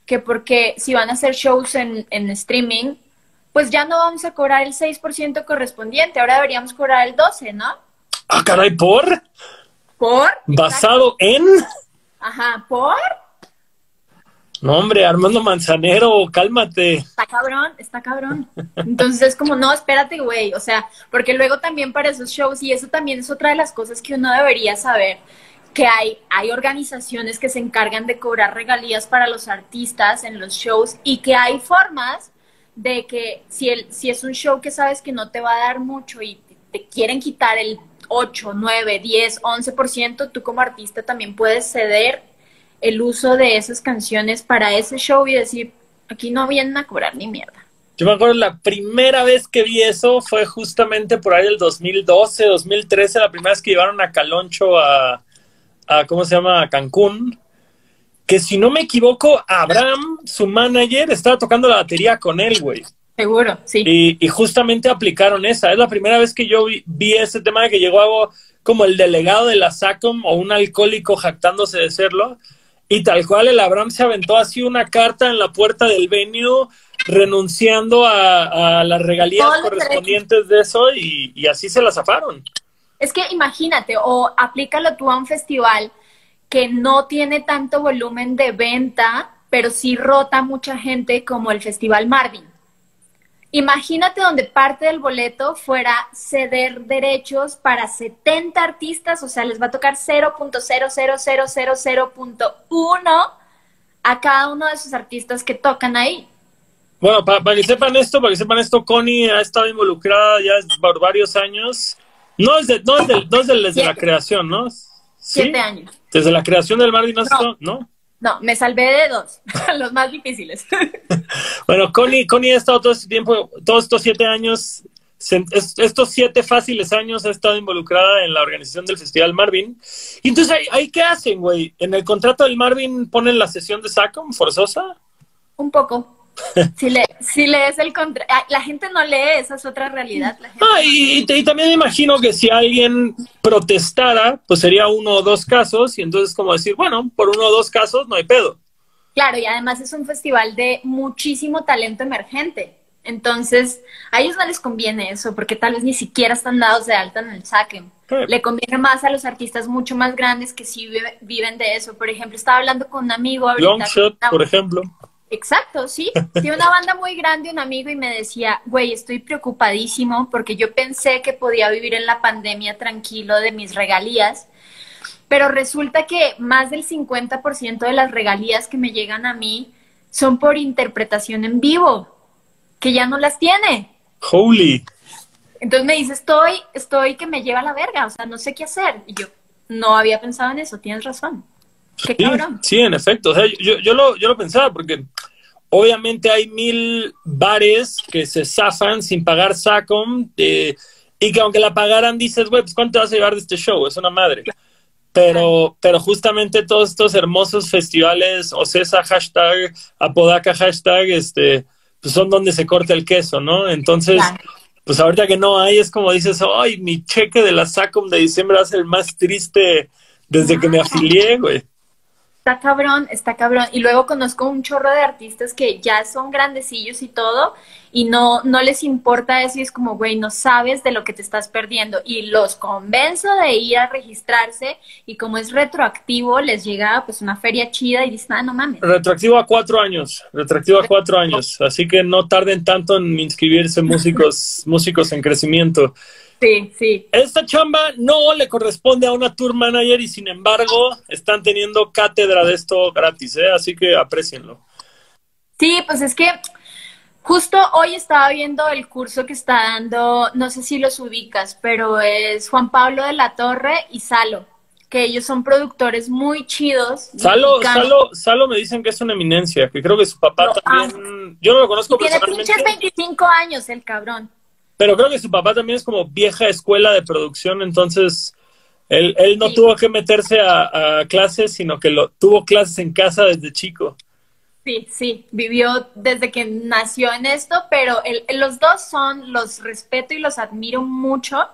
que porque si van a hacer shows en, en streaming, pues ya no vamos a cobrar el 6% correspondiente, ahora deberíamos cobrar el 12%, ¿no? Ah, caray, ¿por? ¿Por? ¿Basado en? Ajá, ¿por? No, hombre, Armando Manzanero, cálmate. Está cabrón, está cabrón. Entonces es como, no, espérate, güey. O sea, porque luego también para esos shows, y eso también es otra de las cosas que uno debería saber, que hay, hay organizaciones que se encargan de cobrar regalías para los artistas en los shows y que hay formas de que si, el, si es un show que sabes que no te va a dar mucho y te quieren quitar el 8, 9, 10, 11%, tú como artista también puedes ceder el uso de esas canciones para ese show y decir, aquí no vienen a cobrar ni mierda. Yo me acuerdo la primera vez que vi eso fue justamente por ahí del 2012, 2013, la primera vez que llevaron a Caloncho a, a ¿cómo se llama? A Cancún. Que si no me equivoco, Abraham, su manager, estaba tocando la batería con él, güey. Seguro, sí. Y, y justamente aplicaron esa. Es la primera vez que yo vi, vi ese tema de que llegó algo como el delegado de la SACOM o un alcohólico jactándose de serlo. Y tal cual el Abraham se aventó así una carta en la puerta del venue renunciando a, a las regalías correspondientes de eso y, y así se la zafaron. Es que imagínate, o aplícalo tú a un festival que no tiene tanto volumen de venta, pero sí rota mucha gente como el Festival Marvin. Imagínate donde parte del boleto fuera ceder derechos para 70 artistas, o sea, les va a tocar 0.00000.1 a cada uno de esos artistas que tocan ahí. Bueno, para que sepan esto, para que sepan esto, Connie ha estado involucrada ya por varios años. No es, de, no es, de, no es de, desde la Siete. creación, ¿no? ¿Sí? Siete años. Desde la creación del Marvin, ¿no? No. ¿no? No, me salvé de dos, los más difíciles. bueno, Connie, Connie ha estado todo este tiempo, todos estos siete años, estos siete fáciles años ha estado involucrada en la organización del Festival Marvin. Y entonces, ¿ahí, qué hacen, güey? ¿En el contrato del Marvin ponen la sesión de SACOM forzosa? Un poco. Si, le, si lees el contrato, la gente no lee, esa es otra realidad. ah, y, y, también imagino que si alguien protestara, pues sería uno o dos casos, y entonces como decir, bueno, por uno o dos casos no hay pedo. Claro, y además es un festival de muchísimo talento emergente. Entonces, a ellos no les conviene eso, porque tal vez ni siquiera están dados de alta en el saque. Le conviene más a los artistas mucho más grandes que sí viven de eso. Por ejemplo, estaba hablando con un amigo ahorita. Longshot, por ejemplo. Exacto, sí. Tiene una banda muy grande, un amigo, y me decía, güey, estoy preocupadísimo porque yo pensé que podía vivir en la pandemia tranquilo de mis regalías, pero resulta que más del 50% de las regalías que me llegan a mí son por interpretación en vivo, que ya no las tiene. Holy. Entonces me dice, estoy, estoy que me lleva a la verga, o sea, no sé qué hacer. Y yo, no había pensado en eso, tienes razón. Sí, Sí, en efecto. O sea, yo, yo, lo, yo lo pensaba porque obviamente hay mil bares que se zafan sin pagar SACOM y que aunque la pagaran dices, güey, pues ¿cuánto vas a llevar de este show? Es una madre. Pero, pero justamente todos estos hermosos festivales, Ocesa hashtag, Apodaca hashtag, este, pues son donde se corta el queso, ¿no? Entonces, pues ahorita que no hay, es como dices, ay, mi cheque de la SACOM de diciembre va a ser el más triste desde que me afilié, güey está cabrón, está cabrón. Y luego conozco un chorro de artistas que ya son grandecillos y todo, y no, no les importa eso, y es como, güey, no sabes de lo que te estás perdiendo. Y los convenzo de ir a registrarse, y como es retroactivo, les llega pues una feria chida y dicen, ah, no mames. Retroactivo a cuatro años, retroactivo a cuatro años, así que no tarden tanto en inscribirse músicos, músicos en crecimiento. Sí, sí. Esta chamba no le corresponde a una tour manager y sin embargo están teniendo cátedra de esto gratis, ¿eh? así que aprecienlo. Sí, pues es que justo hoy estaba viendo el curso que está dando, no sé si los ubicas, pero es Juan Pablo de la Torre y Salo, que ellos son productores muy chidos. Salo, Salo, Salo me dicen que es una eminencia, que creo que su papá también, yo no lo conozco Tiene pinches 25 años el cabrón. Pero creo que su papá también es como vieja escuela de producción, entonces él, él no tuvo que meterse a, clases, sino que lo tuvo clases en casa desde chico. Sí, sí, vivió desde que nació en esto, pero los dos son, los respeto y los admiro mucho.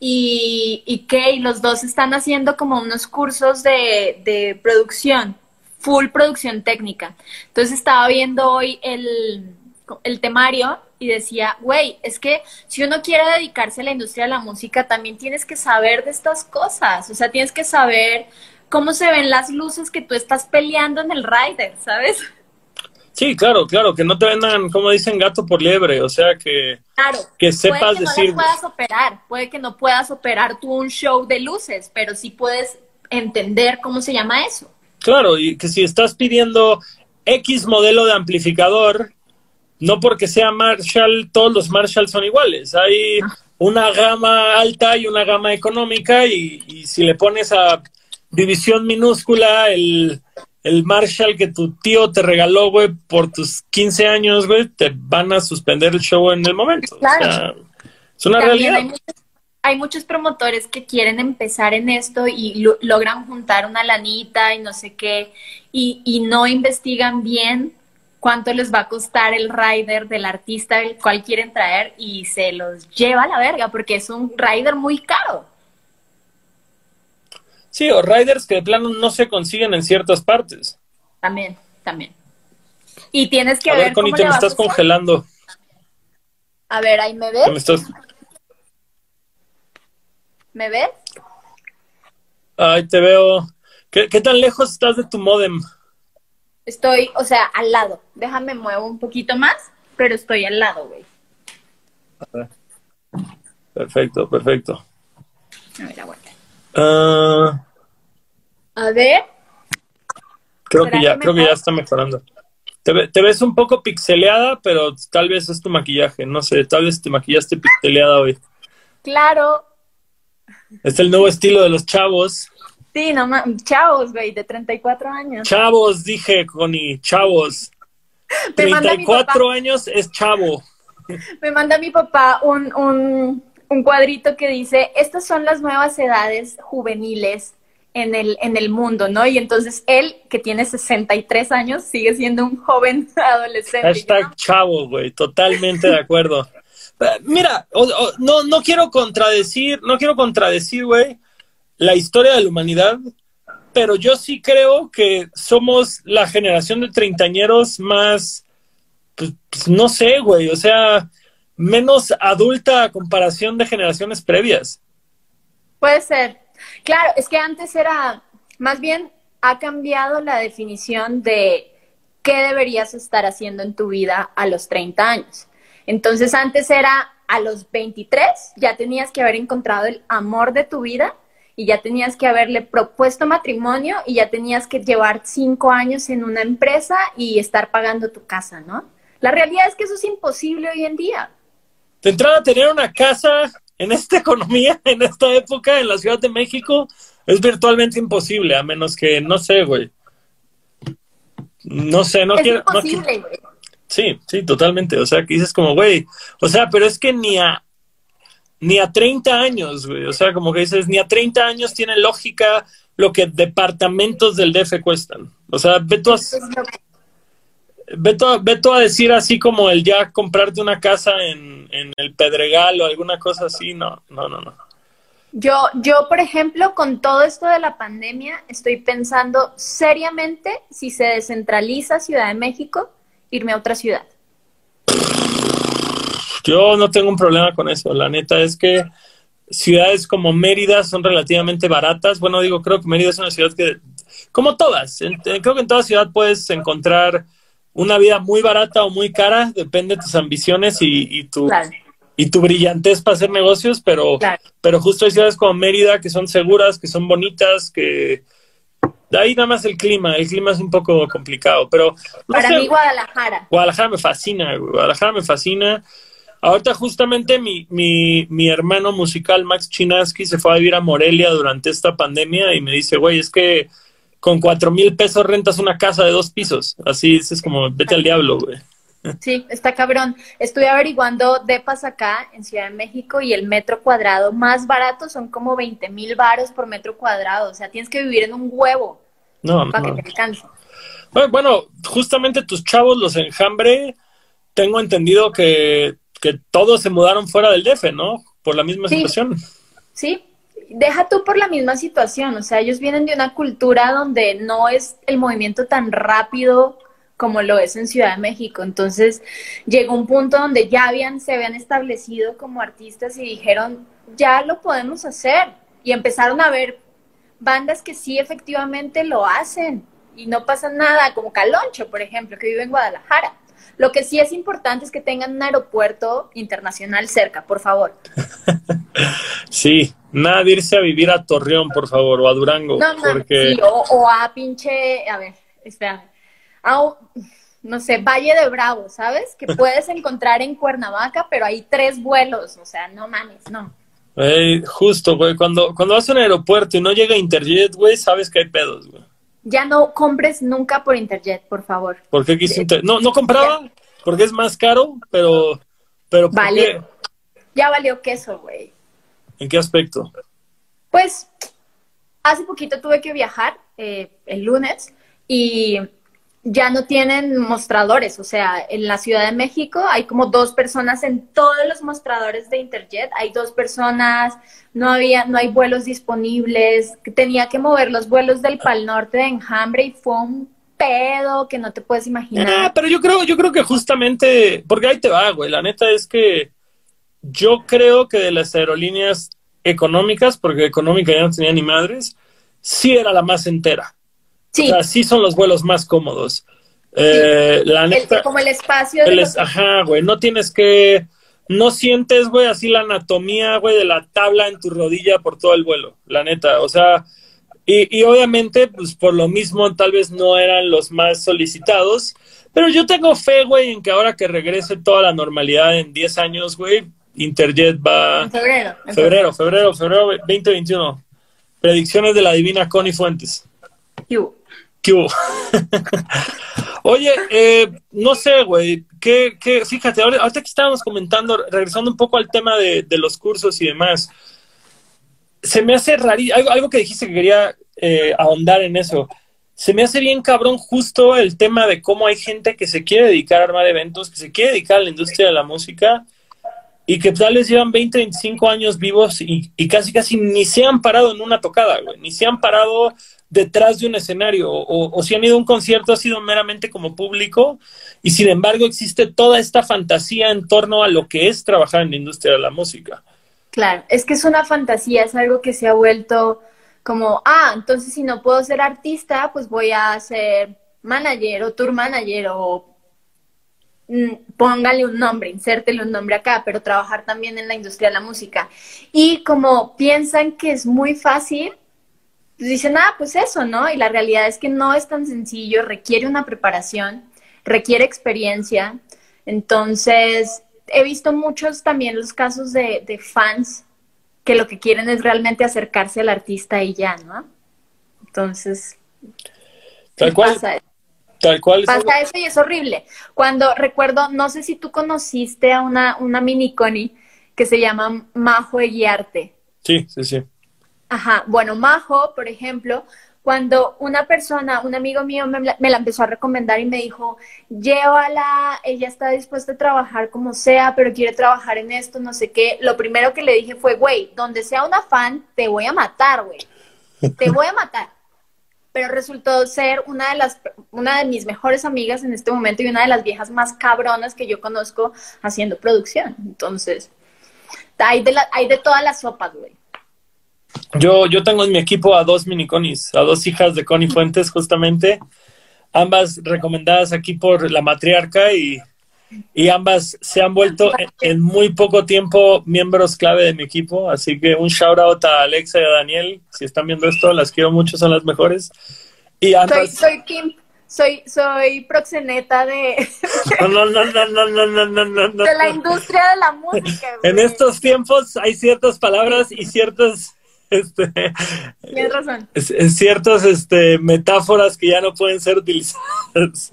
Y, y que los dos están haciendo como unos cursos de, de producción, full producción técnica. Entonces estaba viendo hoy el, el temario y decía, güey, es que si uno quiere dedicarse a la industria de la música, también tienes que saber de estas cosas, o sea, tienes que saber cómo se ven las luces que tú estás peleando en el rider, ¿sabes? Sí, claro, claro, que no te vendan, como dicen, gato por liebre, o sea, que, claro, que sepas puede que decir... No puedas operar, puede que no puedas operar tú un show de luces, pero sí puedes entender cómo se llama eso. Claro, y que si estás pidiendo X modelo de amplificador, no porque sea Marshall, todos los Marshall son iguales. Hay una gama alta y una gama económica y, si le pones a división minúscula el, Marshall que tu tío te regaló, güey, por tus 15 años, güey, te van a suspender el show en el momento. Claro. es una realidad. Hay muchos, promotores que quieren empezar en esto y logran juntar una lanita y no sé qué, y, y no investigan bien cuánto les va a costar el rider del artista el cual quieren traer y se los lleva a la verga porque es un rider muy caro. Sí, o riders que de plano no se consiguen en ciertas partes. También, también. Y tienes que a ver, Connie, te me estás congelando. A ver, ahí me ves. ¿Me, estás... ¿Me ves? Ay, te veo. ¿Qué, ¿Qué tan lejos estás de tu modem? Estoy, o sea, al lado. Déjame muevo un poquito más, pero estoy al lado, güey. Perfecto, perfecto. A ver, aguanta. Ah. a ver. Creo que ya, creo que ya está mejorando. Te, ves un poco pixeleada, pero tal vez es tu maquillaje. No sé, tal vez te maquillaste pixeleada hoy. Claro. Es el nuevo estilo de los chavos. Sí, no chavos, güey, de 34 años. Chavos, dije, Connie, chavos. 34 años es chavo. Me manda mi papá un, un, un cuadrito que dice, estas son las nuevas edades juveniles en el, en el mundo, ¿no? Y entonces él, que tiene 63 años, sigue siendo un joven adolescente. Hashtag chavo, güey, totalmente de acuerdo. Mira, no, no quiero contradecir, no quiero contradecir, güey, la historia de la humanidad, pero yo sí creo que somos la generación de treintañeros más, pues, pues no sé, güey, o sea, menos adulta a comparación de generaciones previas. Puede ser. Claro, es que antes era, más bien ha cambiado la definición de qué deberías estar haciendo en tu vida a los 30 años. Entonces antes era a los 23, ya tenías que haber encontrado el amor de tu vida y ya tenías que haberle propuesto matrimonio y ya tenías que llevar cinco años en una empresa y estar pagando tu casa, ¿no? La realidad es que eso es imposible hoy en día. De entrada, tener una casa en esta economía, en esta época, en la Ciudad de México, es virtualmente imposible, a menos que, no sé, güey. No sé, no quiero. Imposible, güey. Sí, sí, totalmente. O sea, que dices como, güey, o sea, pero es que ni a, ni a 30 años, güey. O sea, como que dices, ni a 30 años tiene lógica lo que departamentos del DF cuestan. O sea, ve tú a, ve tú, a decir así como el ya comprarte una casa en, en el Pedregal o alguna cosa así. No, no, no, no. Yo, yo, por ejemplo, con todo esto de la pandemia, estoy pensando seriamente si se descentraliza Ciudad de México, irme a otra ciudad. Yo no tengo un problema con eso. La neta es que ciudades como Mérida son relativamente baratas. Bueno, digo, creo que Mérida es una ciudad que, como todas, creo que en toda ciudad puedes encontrar una vida muy barata o muy cara, depende de tus ambiciones y, tu, y tu brillantez para hacer negocios, pero, pero justo hay ciudades como Mérida que son seguras, que son bonitas, que, de ahí nada más el clima, el clima es un poco complicado, pero... Para mí Guadalajara. Guadalajara me fascina, Guadalajara me fascina. Ahorita justamente mi, mi, mi hermano musical Max Chinaski se fue a vivir a Morelia durante esta pandemia y me dice, güey, es que con cuatro mil pesos rentas una casa de dos pisos. Así es como, vete al diablo, güey. Sí, está cabrón. Estoy averiguando depas acá en Ciudad de México y el metro cuadrado más barato son como 20 mil varos por metro cuadrado. O sea, tienes que vivir en un huevo no, para que te alcance. Bueno, justamente tus chavos, los enjambre, tengo entendido que, que todos se mudaron fuera del DF, ¿no? Por la misma situación. Sí, deja tú por la misma situación. O sea, ellos vienen de una cultura donde no es el movimiento tan rápido como lo es en Ciudad de México. Entonces llegó un punto donde ya habían, se habían establecido como artistas y dijeron, ya lo podemos hacer. Y empezaron a ver bandas que sí efectivamente lo hacen y no pasa nada, como Caloncho, por ejemplo, que vive en Guadalajara. Lo que sí es importante es que tengan un aeropuerto internacional cerca, por favor. sí, nada de irse a vivir a Torreón, por favor, o a Durango. No, porque... o, a pinche, a ver, espera, no sé, Valle de Bravo, ¿sabes? Que puedes encontrar en Cuernavaca, pero hay tres vuelos, o sea, no mames, no. justo, güey, cuando, cuando vas a un aeropuerto y no llega Interjet, güey, sabes que hay pedos, güey. Ya no compres nunca por Interjet, por favor. ¿Por qué quise No, no compraba, porque es más caro, pero... pero vale. Ya valió queso, güey. ¿En qué aspecto? Pues, hace poquito tuve que viajar, eh, el lunes, y ya no tienen mostradores, o sea, en la Ciudad de México hay como dos personas en todos los mostradores de Interjet, hay dos personas, no había, no hay vuelos disponibles, tenía que mover los vuelos del Pal Norte de Enjambre y fue un pedo que no te puedes imaginar. Ah, pero yo creo, yo creo que justamente, porque ahí te va, güey, la neta es que yo creo que de las aerolíneas económicas, porque económica ya no tenía ni madres, sí era la más entera. Sí. O sea, sí son los vuelos más cómodos. Eh, la neta, como el espacio. de Ajá, güey, no tienes que... No sientes, güey, así la anatomía, güey, de la tabla en tu rodilla por todo el vuelo, la neta. O sea, y, y obviamente, pues por lo mismo, tal vez no eran los más solicitados. Pero yo tengo fe, güey, en que ahora que regrese toda la normalidad en 10 años, güey, Interjet va... En febrero. febrero, febrero, febrero, febrero 2021. Predicciones de la divina Connie Fuentes. ¿Qué hubo? Oye, eh, no sé, güey, ¿qué, qué, fíjate, ahorita que estábamos comentando, regresando un poco al tema de, los cursos y demás, se me hace rarísimo, algo, algo, que dijiste que quería eh, ahondar en eso, se me hace bien cabrón justo el tema de cómo hay gente que se quiere dedicar a armar eventos, que se quiere dedicar a la industria de la música y que tal vez llevan 20, 25 años vivos y casi casi ni se han parado en una tocada, güey, ni se han parado detrás de un escenario o, si han ido a un concierto ha sido meramente como público y sin embargo existe toda esta fantasía en torno a lo que es trabajar en la industria de la música. Claro, es que es una fantasía, es algo que se ha vuelto como, ah, entonces si no puedo ser artista, pues voy a ser manager o tour manager o mm, póngale un nombre, insértele un nombre acá, pero trabajar también en la industria de la música. Y como piensan que es muy fácil, pues dicen, ah, pues eso, ¿no? Y la realidad es que no es tan sencillo, requiere una preparación, requiere experiencia. Entonces, he visto muchos también los casos de, de fans que lo que quieren es realmente acercarse al artista y ya, ¿no? Entonces, tal cual. Pasa Tal cual. Pasa eso y es horrible. Cuando recuerdo, no sé si tú conociste a una, una mini Connie que se llama Majo Eguiarte. Sí, sí, sí. Ajá, bueno, Majo, por ejemplo, cuando una persona, un amigo mío me, la empezó a recomendar y me dijo, llévala, ella está dispuesta a trabajar como sea, pero quiere trabajar en esto, no sé qué, lo primero que le dije fue, güey, donde sea una fan, te voy a matar, güey, te voy a matar. Pero resultó ser una de las, una de mis mejores amigas en este momento y una de las viejas más cabronas que yo conozco haciendo producción. Entonces, hay de, la, hay de todas las sopas, güey. Yo, yo tengo en mi equipo a dos mini conis, a dos hijas de Connie Fuentes, justamente, ambas recomendadas aquí por la matriarca y, y ambas se han vuelto en, en, muy poco tiempo miembros clave de mi equipo. Así que un shout out a Alexa y a Daniel. Si están viendo esto, las quiero mucho, son las mejores. Y ambas... soy, soy Kim. Soy, soy proxeneta de... No, no, no, no, no, no, no, no, no. De la industria de la música. Güey. En estos tiempos hay ciertas palabras y ciertas este, Tienes razón. Ciertas este, metáforas que ya no pueden ser utilizadas.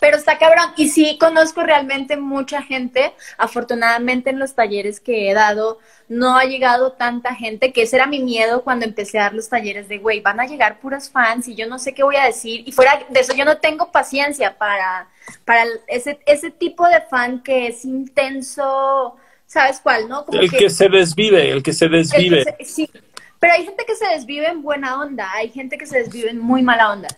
Pero está cabrón. Y sí, conozco realmente mucha gente. Afortunadamente en los talleres que he dado, no ha llegado tanta gente, que ese era mi miedo cuando empecé a dar los talleres de, güey, van a llegar puras fans y yo no sé qué voy a decir. Y fuera de eso, yo no tengo paciencia para, para ese, ese tipo de fan que es intenso ¿sabes cuál, no? Como el que, que, se desvive, el que se desvive. Que se, sí, pero hay gente que se desvive en buena onda, hay gente que se desvive en muy mala onda.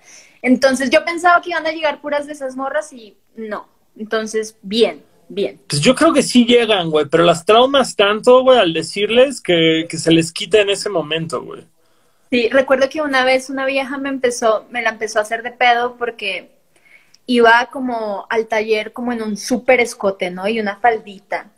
Entonces yo pensaba que iban a llegar puras de esas morras y no. Entonces, bien, bien. Pues yo creo que sí llegan, güey, pero las traumas tanto, güey, al decirles que, que se les quita en ese momento, güey. Sí, recuerdo que una vez una vieja me empezó, me la empezó a hacer de pedo porque iba como al taller como en un súper escote, ¿no? Y una faldita.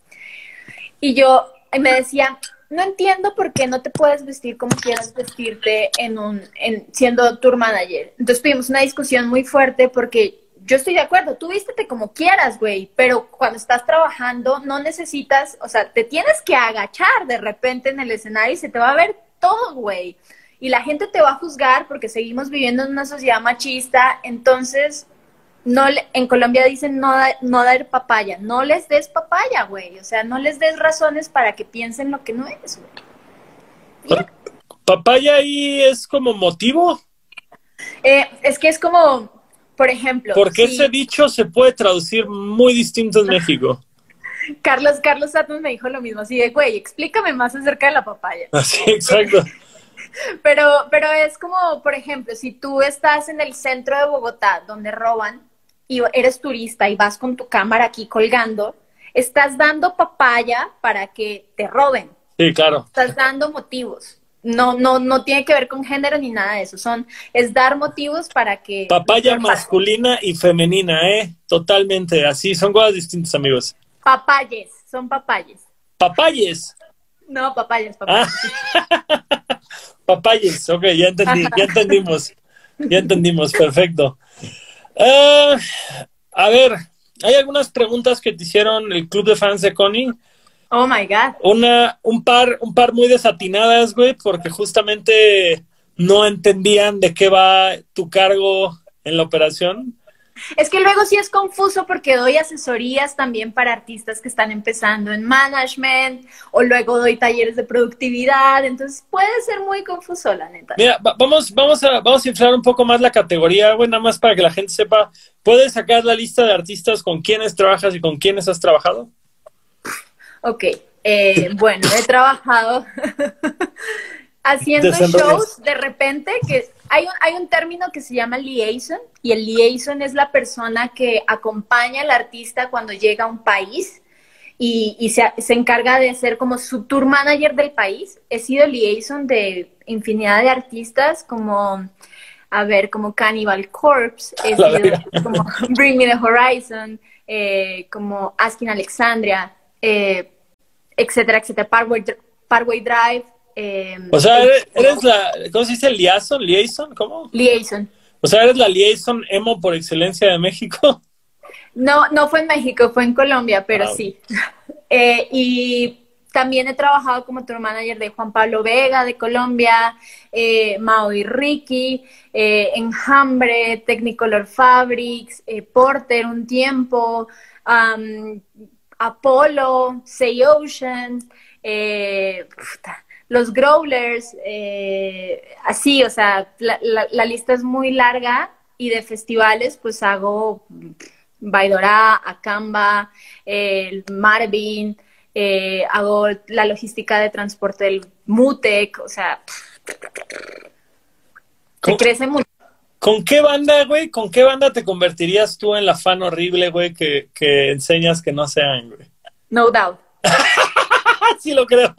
Y yo me decía, no entiendo por qué no te puedes vestir como quieras vestirte en un, en, siendo tour manager. Entonces tuvimos una discusión muy fuerte porque yo estoy de acuerdo, tú vístete como quieras, güey, pero cuando estás trabajando no necesitas, o sea, te tienes que agachar de repente en el escenario y se te va a ver todo, güey. Y la gente te va a juzgar porque seguimos viviendo en una sociedad machista, entonces no en Colombia dicen no, da, no dar papaya, no les des papaya, güey, o sea, no les des razones para que piensen lo que no es, güey. ¿Papaya ahí es como motivo? Eh, es que es como, por ejemplo... Porque ese dicho se puede traducir muy distinto en México. Carlos, Carlos me dijo lo mismo, así de, güey, explícame más acerca de la papaya. Así, exacto. pero, pero es como, por ejemplo, si tú estás en el centro de Bogotá, donde roban, y eres turista y vas con tu cámara aquí colgando, estás dando papaya para que te roben. Sí, claro. Estás dando motivos. No, no, no tiene que ver con género ni nada de eso. Son, es dar motivos para que. Papaya masculina y femenina, ¿eh? Totalmente. Así, son cosas distintas, amigos. Papayes, son papayes. ¿Papayes? No, papayes, papayes. Ah. papayes, ok, ya entendí, ya entendimos. Ya entendimos, perfecto. Uh, a ver, hay algunas preguntas que te hicieron el club de fans de Connie. Oh my God. Una, un par, un par muy desatinadas, güey, porque justamente no entendían de qué va tu cargo en la operación. Es que luego sí es confuso porque doy asesorías también para artistas que están empezando en management o luego doy talleres de productividad, entonces puede ser muy confuso, la neta. Mira, vamos, vamos, a, vamos a inflar un poco más la categoría, güey, nada más para que la gente sepa. ¿Puedes sacar la lista de artistas con quienes trabajas y con quienes has trabajado? Ok, eh, bueno, he trabajado haciendo shows de repente que hay un, hay un término que se llama liaison y el liaison es la persona que acompaña al artista cuando llega a un país y, y se, se, encarga de ser como su tour manager del país. He sido liaison de infinidad de artistas como, a ver, como Cannibal Corpse, he sido como Bring Me the Horizon, eh, como Asking Alexandria, eh, etcétera, etcétera, Parkway, Parkway Drive. Eh, o sea, eres, eres, la, ¿cómo se dice? Liaison, liaison, ¿cómo? Liaison. O sea, eres la liaison emo por excelencia de México. No, no fue en México, fue en Colombia, pero wow. sí. Eh, y también he trabajado como tour manager de Juan Pablo Vega de Colombia, eh, Mao y Ricky, eh, Enjambre, Technicolor Fabrics, eh, Porter un tiempo, um, Apollo, Say Ocean, puta, los Growlers, eh, así, o sea, la, la, la, lista es muy larga y de festivales pues hago Baidora, Acamba, el Marvin, eh, hago la logística de transporte del Mutec, o sea, se crece mucho. ¿Con qué banda, güey? ¿Con qué banda te convertirías tú en la fan horrible, güey, que, que enseñas que no sean, güey? No doubt. sí lo creo.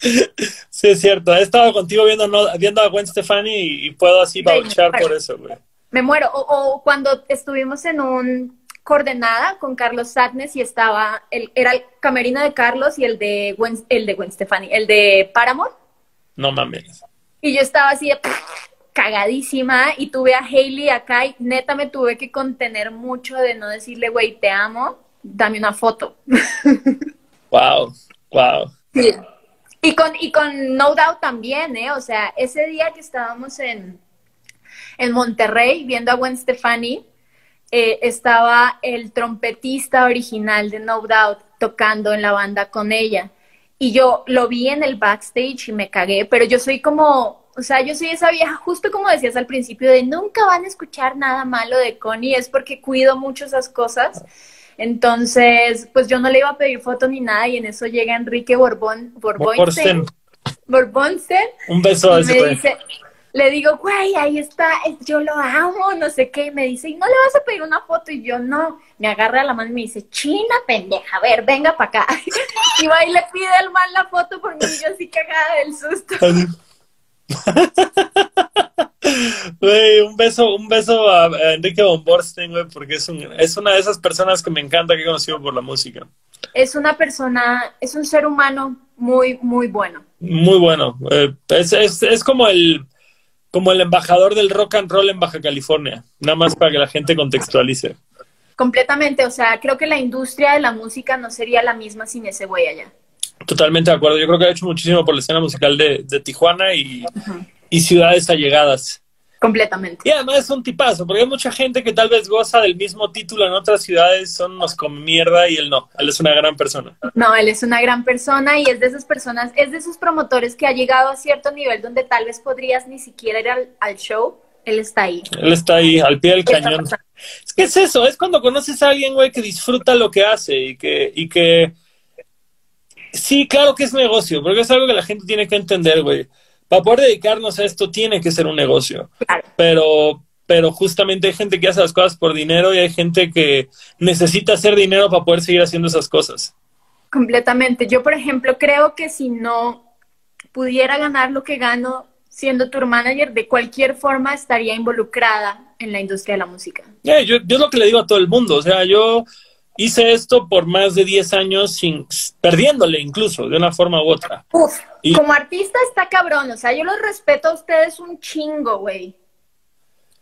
sí, es cierto. He estado contigo viendo, no, viendo a Gwen Stefani y, y puedo así bauchar por eso, güey. Me muero. O, o, cuando estuvimos en un coordenada con Carlos Sadness y estaba, el, era el camerino de Carlos y el de Gwen, el de Gwen Stefani, el de Paramore. No mames. Y yo estaba así de cagadísima y tuve a Hailey acá y neta me tuve que contener mucho de no decirle, güey, te amo, dame una foto. Wow, wow. Sí. Y con, y con No Doubt también, ¿eh? O sea, ese día que estábamos en, en Monterrey viendo a Gwen Stefani, eh, estaba el trompetista original de No Doubt tocando en la banda con ella. Y yo lo vi en el backstage y me cagué, pero yo soy como, o sea, yo soy esa vieja, justo como decías al principio, de nunca van a escuchar nada malo de Connie, es porque cuido mucho esas cosas. Entonces, pues yo no le iba a pedir foto ni nada y en eso llega Enrique Borbón, Borbonsten. Borbonsten. Un beso a ese me dice, le digo, güey, ahí está, yo lo amo, no sé qué, y me dice, ¿y no le vas a pedir una foto? Y yo, no, me agarra la mano y me dice, china pendeja, a ver, venga para acá. y va y le pide el mal la foto por mí, y yo así cagada del susto. Güey, un beso, un beso a Enrique Von Borsten, güey, porque es, un, es una de esas personas que me encanta que he conocido por la música. Es una persona, es un ser humano muy, muy bueno. Muy bueno. Eh, es, es, es como el como el embajador del rock and roll en Baja California, nada más para que la gente contextualice. Completamente, o sea, creo que la industria de la música no sería la misma sin ese güey allá. Totalmente de acuerdo, yo creo que ha hecho muchísimo por la escena musical de, de Tijuana y, uh -huh. y ciudades allegadas. Completamente. Y además es un tipazo, porque hay mucha gente que tal vez goza del mismo título en otras ciudades, son unos con mierda y él no. Él es una gran persona. No, él es una gran persona y es de esas personas, es de esos promotores que ha llegado a cierto nivel donde tal vez podrías ni siquiera ir al, al show. Él está ahí. Él está ahí, al pie del cañón. Es que es eso, es cuando conoces a alguien, güey, que disfruta lo que hace y que, y que. Sí, claro que es negocio, porque es algo que la gente tiene que entender, güey para poder dedicarnos a esto tiene que ser un negocio. Claro. Pero, pero justamente hay gente que hace las cosas por dinero y hay gente que necesita hacer dinero para poder seguir haciendo esas cosas. Completamente. Yo, por ejemplo, creo que si no pudiera ganar lo que gano siendo tour manager, de cualquier forma estaría involucrada en la industria de la música. Yeah, yo, yo es lo que le digo a todo el mundo. O sea, yo hice esto por más de 10 años sin perdiéndole incluso de una forma u otra. Uf, y, como artista está cabrón, o sea, yo los respeto a ustedes un chingo, güey.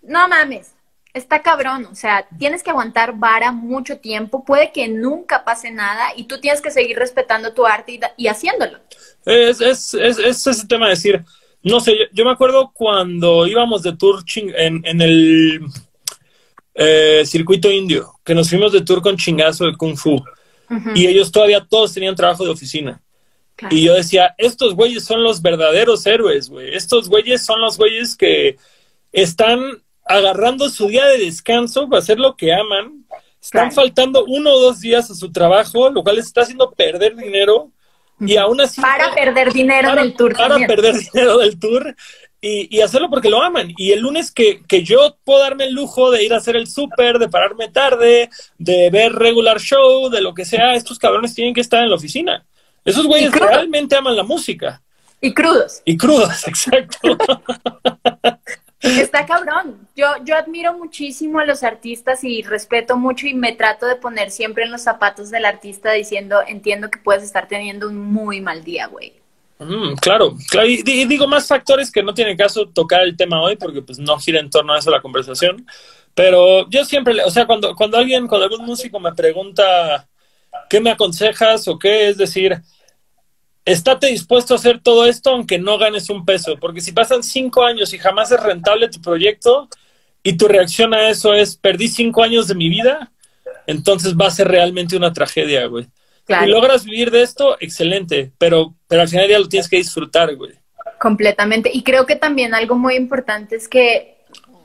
No mames. está cabrón, o sea, tienes que aguantar vara mucho tiempo, puede que nunca pase nada y tú tienes que seguir respetando tu arte y, haciéndolo. Es, es, es, es, ese tema de decir, no sé, yo, me acuerdo cuando íbamos de tour en, en el eh, circuito indio, que nos fuimos de tour con chingazo de Kung Fu y ellos todavía todos tenían trabajo de oficina. Y yo decía, estos güeyes son los verdaderos héroes, güey. Estos güeyes son los güeyes que están agarrando su día de descanso para hacer lo que aman. Están faltando uno o dos días a su trabajo, lo cual les está haciendo perder dinero. Y aún así. Para perder dinero del tour. Para perder dinero del tour y, hacerlo porque lo aman. Y el lunes que, que yo puedo darme el lujo de ir a hacer el súper, de pararme tarde, de ver regular show, de lo que sea, estos cabrones tienen que estar en la oficina. Esos güeyes realmente aman la música. Y crudos. Y crudos, exacto. Está cabrón. Yo, yo admiro muchísimo a los artistas y respeto mucho y me trato de poner siempre en los zapatos del artista diciendo, entiendo que puedes estar teniendo un muy mal día, güey. Mm, claro, claro. Y, digo más factores que no tiene caso tocar el tema hoy porque pues no gira en torno a eso la conversación. Pero yo siempre, o sea, cuando, cuando alguien, cuando algún músico me pregunta qué me aconsejas o qué, es decir, estate dispuesto a hacer todo esto aunque no ganes un peso, porque si pasan cinco años y jamás es rentable tu proyecto y tu reacción a eso es perdí cinco años de mi vida, entonces va a ser realmente una tragedia, güey. Si logras vivir de esto, excelente, pero, pero al final ya lo tienes que disfrutar, güey. Completamente. Y creo que también algo muy importante es que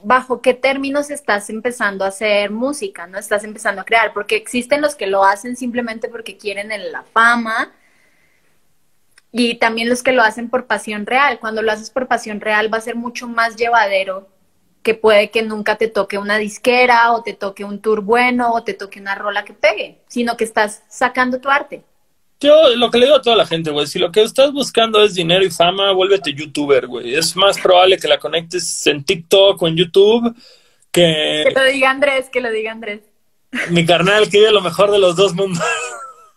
bajo qué términos estás empezando a hacer música, ¿no? Estás empezando a crear, porque existen los que lo hacen simplemente porque quieren la fama y también los que lo hacen por pasión real. Cuando lo haces por pasión real va a ser mucho más llevadero que puede que nunca te toque una disquera o te toque un tour bueno o te toque una rola que pegue, sino que estás sacando tu arte. Yo lo que le digo a toda la gente, güey, si lo que estás buscando es dinero y fama, vuélvete youtuber, güey. Es más probable que la conectes en TikTok o en YouTube que... Que lo diga Andrés, que lo diga Andrés. Mi carnal que vive lo mejor de los dos mundos.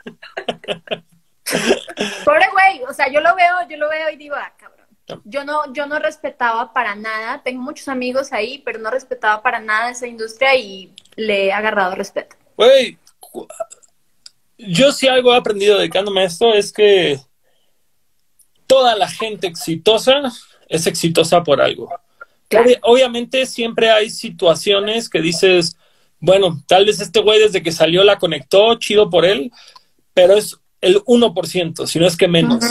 Pobre güey, o sea, yo lo veo, yo lo veo y digo, ah. Yo no, yo no respetaba para nada, tengo muchos amigos ahí, pero no respetaba para nada esa industria y le he agarrado respeto. Güey, yo sí algo he aprendido dedicándome a esto es que toda la gente exitosa es exitosa por algo. obviamente siempre hay situaciones que dices, bueno, tal vez este güey desde que salió la conectó, chido por él, pero es el 1%, si no es que menos.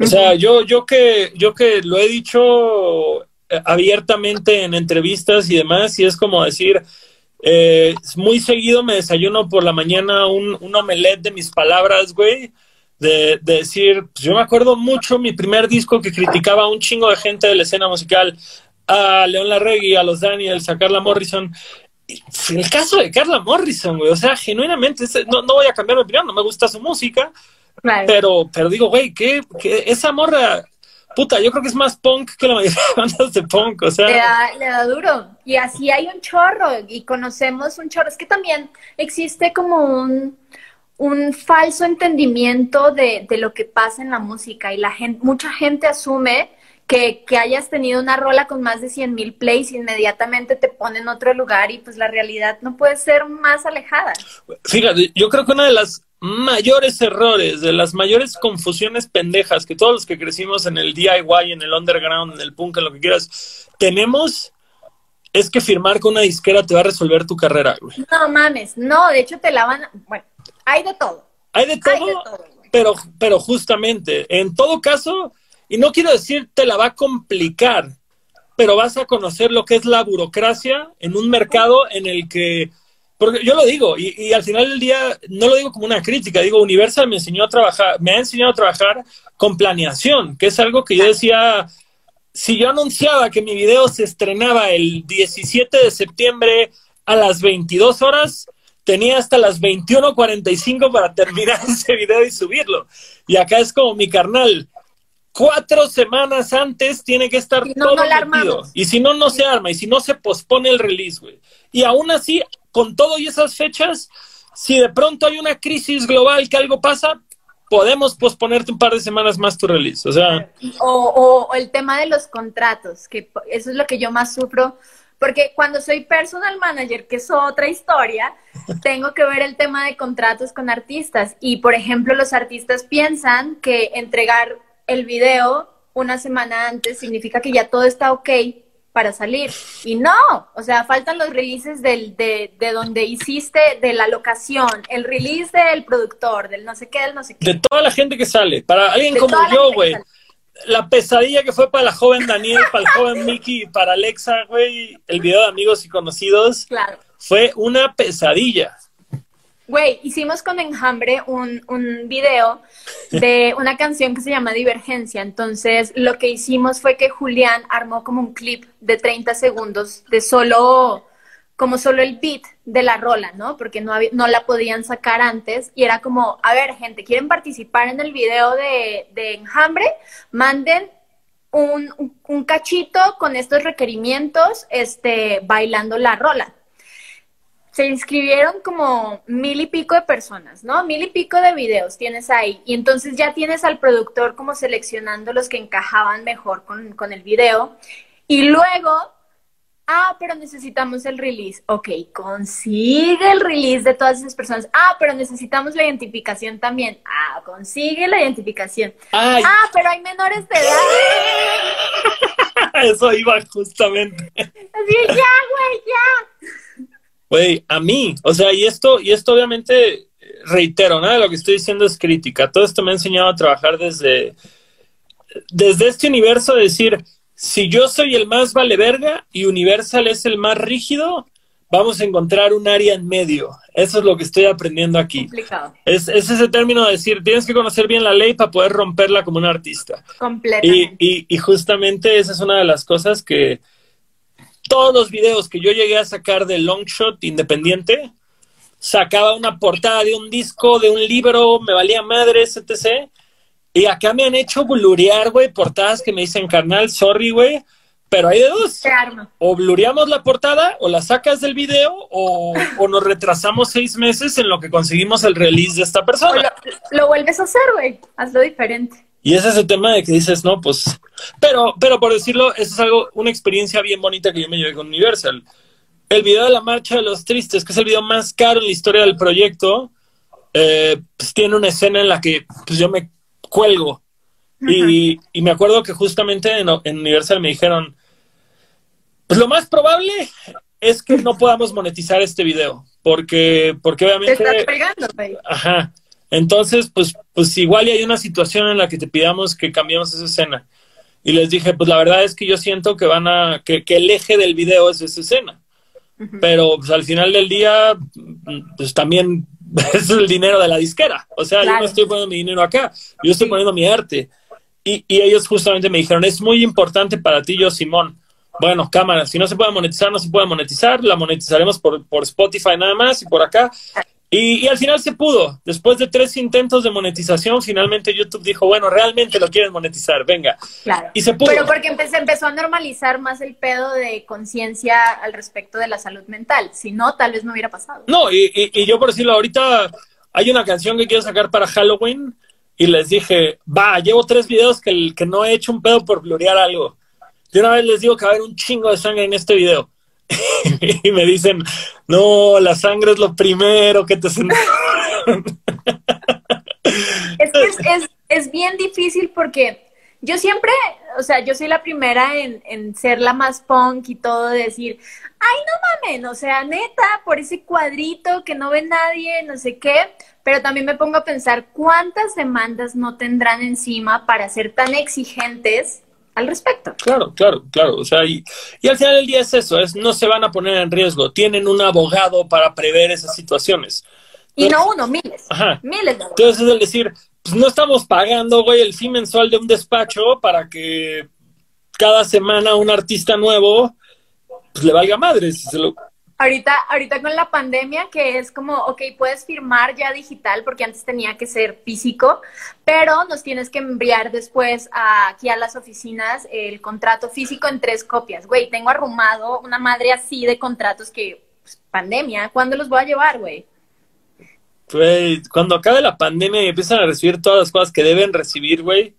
O sea, yo, yo, que, yo que lo he dicho eh, abiertamente en entrevistas y demás, y es como decir, eh, muy seguido me desayuno por la mañana un, un omelette de mis palabras, güey. De, decir, pues yo me acuerdo mucho mi primer disco que criticaba a un chingo de gente de la escena musical, a León Larregui, a los Daniels, a Carla Morrison. el caso de Carla Morrison, güey, o sea, genuinamente, no, no voy a cambiar mi opinión, no me gusta su música, pero, pero digo, güey, ¿qué, esa morra, puta, yo creo que es más punk que la mayoría de bandas de punk, o sea. Le da, duro. Y así hay un chorro, y conocemos un chorro. Es que también existe como un, un falso entendimiento de, de lo que pasa en la música, y la gente, mucha gente asume que, que, hayas tenido una rola con más de 100 mil plays, inmediatamente te pone en otro lugar y pues la realidad no puede ser más alejada. Fíjate, yo creo que una de las mayores errores, de las mayores confusiones pendejas que todos los que crecimos en el DIY, en el underground, en el punk, en lo que quieras, tenemos es que firmar con una disquera te va a resolver tu carrera, güey. No mames, no, de hecho te la van a... Bueno, hay de todo. Hay de todo, pero, pero justamente, en todo caso, y no quiero decir te la va a complicar, pero vas a conocer lo que es la burocracia en un mercado en el que porque yo lo digo, y, al final del día no lo digo como una crítica, digo, Universal me enseñó a trabajar, me ha enseñado a trabajar con planeación, que es algo que yo decía, si yo anunciaba que mi video se estrenaba el 17 de septiembre a las 22 horas, tenía hasta las 21.45 para terminar ese video y subirlo. Y acá es como mi carnal, cuatro semanas antes tiene que estar todo no Y si no, no se arma. Y si no, se pospone el release, güey. Y aún así, con todo y esas fechas, si de pronto hay una crisis global que algo pasa, podemos posponerte un par de semanas más tu release. O sea. O, el tema de los contratos, que eso es lo que yo más sufro porque cuando soy personal manager, que es otra historia, tengo que ver el tema de contratos con artistas. Y, por ejemplo, los artistas piensan que entregar el video una semana antes significa que ya todo está ok para salir. Y no, o sea, faltan los releases del, de, de donde hiciste, de la locación, el release del productor, del no sé qué, del no sé qué. De toda la gente que sale. Para alguien como yo, güey. La pesadilla que fue para la joven Daniel, para el joven Mickey, para Alexa, güey, el video de amigos y conocidos, claro. fue una pesadilla. Güey, hicimos con Enjambre un, un video de una canción que se llama Divergencia. Entonces, lo que hicimos fue que Julián armó como un clip de 30 segundos de solo, como solo el beat de la rola, ¿no? Porque no, no la podían sacar antes. Y era como, a ver, gente, ¿quieren participar en el video de, de Enjambre? Manden un, un, un cachito con estos requerimientos, este, bailando la rola se inscribieron como mil y pico de personas, ¿no? Mil y pico de videos tienes ahí. Y entonces ya tienes al productor como seleccionando los que encajaban mejor con, con el video. Y luego, ah, pero necesitamos el release. Ok, consigue el release de todas esas personas. Ah, pero necesitamos la identificación también. Ah, consigue la identificación. Ay. Ah, pero hay menores de edad. Eso iba justamente. Así, ya, güey, ya. Güey, a mí, o sea, y esto, y esto obviamente, reitero, nada de lo que estoy diciendo es crítica. Todo esto me ha enseñado a trabajar desde, desde este universo de decir, si yo soy el más vale verga y Universal es el más rígido, vamos a encontrar un área en medio. Eso es lo que estoy aprendiendo aquí. Complicado. Es, es ese término de decir, tienes que conocer bien la ley para poder romperla como un artista. Y, Completamente. y, y justamente esa es una de las cosas que todos los videos que yo llegué a sacar de Longshot Independiente, sacaba una portada de un disco, de un libro, me valía madre, etc. Y acá me han hecho blurear, güey, portadas que me dicen, carnal, sorry, güey, pero hay de dos. O blureamos la portada, o la sacas del video, o, o nos retrasamos seis meses en lo que conseguimos el release de esta persona. lo, lo vuelves a hacer, güey. Hazlo diferente. Y ese es el tema de que dices, no, pues, pero, pero por decirlo, eso es algo, una experiencia bien bonita que yo me llevé con Universal. El video de la marcha de los tristes, que es el video más caro en la historia del proyecto, eh, pues tiene una escena en la que pues, yo me cuelgo. Y, y me acuerdo que justamente en, en Universal me dijeron, pues lo más probable es que no podamos monetizar este video, porque, porque Te obviamente... estás pegando. Ajá. Entonces, pues, pues igual y hay una situación en la que te pidamos que cambiemos esa escena. Y les dije, pues la verdad es que yo siento que van a, que, que el eje del video es esa escena. Pero pues, al final del día, pues también es el dinero de la disquera. O sea, yo no estoy poniendo mi dinero acá, yo estoy poniendo mi arte. Y, y ellos justamente me dijeron, es muy importante para ti, yo, Simón. Bueno, cámara, si no se puede monetizar, no se puede monetizar, la monetizaremos por, por Spotify nada más y por acá. Y, y al final se pudo. Después de tres intentos de monetización, finalmente YouTube dijo, bueno, realmente lo quieren monetizar, venga. Claro. Y se pudo. Pero porque empe- se empezó a normalizar más el pedo de conciencia al respecto de la salud mental. Si no, tal vez no hubiera pasado. No, y, y- y yo por decirlo, ahorita hay una canción que quiero sacar para Halloween y les dije, va, llevo tres videos que, el- que no he hecho un pedo por blurear algo. De una vez les digo que va a haber un chingo de sangre en este video. y me dicen, no, la sangre es lo primero que te Es que es, bien difícil porque yo siempre, o sea, yo soy la primera en, en ser la más punk y todo, de decir, ay, no mamen, o sea, neta, por ese cuadrito que no ve nadie, no sé qué, pero también me pongo a pensar cuántas demandas no tendrán encima para ser tan exigentes al respecto. Claro, claro, claro. O sea, y, y al final del día es eso, es no se van a poner en riesgo. Tienen un abogado para prever esas situaciones. Y no uno, miles. Ajá. Miles de Entonces es el decir, pues no estamos pagando, güey, el fee mensual de un despacho para que cada semana un artista nuevo pues le valga madre. si se lo- Ahorita, ahorita con la pandemia, que es como, ok, puedes firmar ya digital, porque antes tenía que ser físico, pero nos tienes que enviar después a- aquí a las oficinas el contrato físico en tres copias. Güey, tengo arrumado una madre así de contratos que, pues, pandemia, ¿cuándo los voy a llevar, güey? Güey, cuando acabe la pandemia y empiezan a recibir todas las cosas que deben recibir, güey,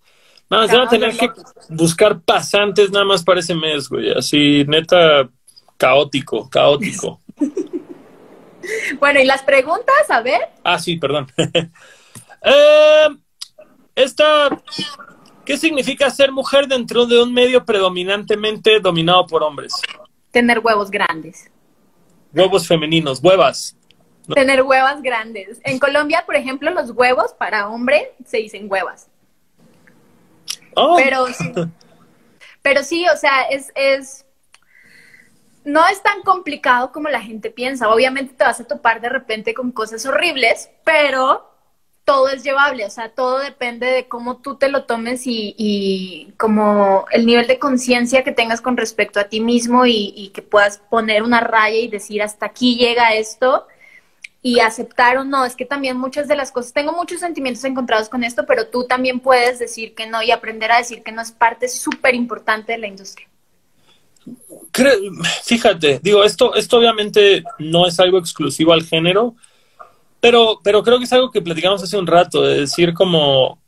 nada más van a tener que buscar pasantes nada más para ese mes, güey. Así, neta, caótico, caótico. bueno, ¿y las preguntas? A ver. Ah, sí, perdón. eh, esta, ¿qué significa ser mujer dentro de un medio predominantemente dominado por hombres? Tener huevos grandes. Huevos femeninos, huevas. Tener huevas grandes. En Colombia, por ejemplo, los huevos para hombre se dicen huevas. Oh. Pero, pero sí, o sea, es, es, no es tan complicado como la gente piensa. Obviamente te vas a topar de repente con cosas horribles, pero todo es llevable, o sea, todo depende de cómo tú te lo tomes y, y como el nivel de conciencia que tengas con respecto a ti mismo y, y, que puedas poner una raya y decir hasta aquí llega esto y aceptar o no. Es que también muchas de las cosas, tengo muchos sentimientos encontrados con esto, pero tú también puedes decir que no y aprender a decir que no es parte súper importante de la industria. Fíjate, digo, esto, esto obviamente no es algo exclusivo al género, pero, pero creo que es algo que platicamos hace un rato, de decir como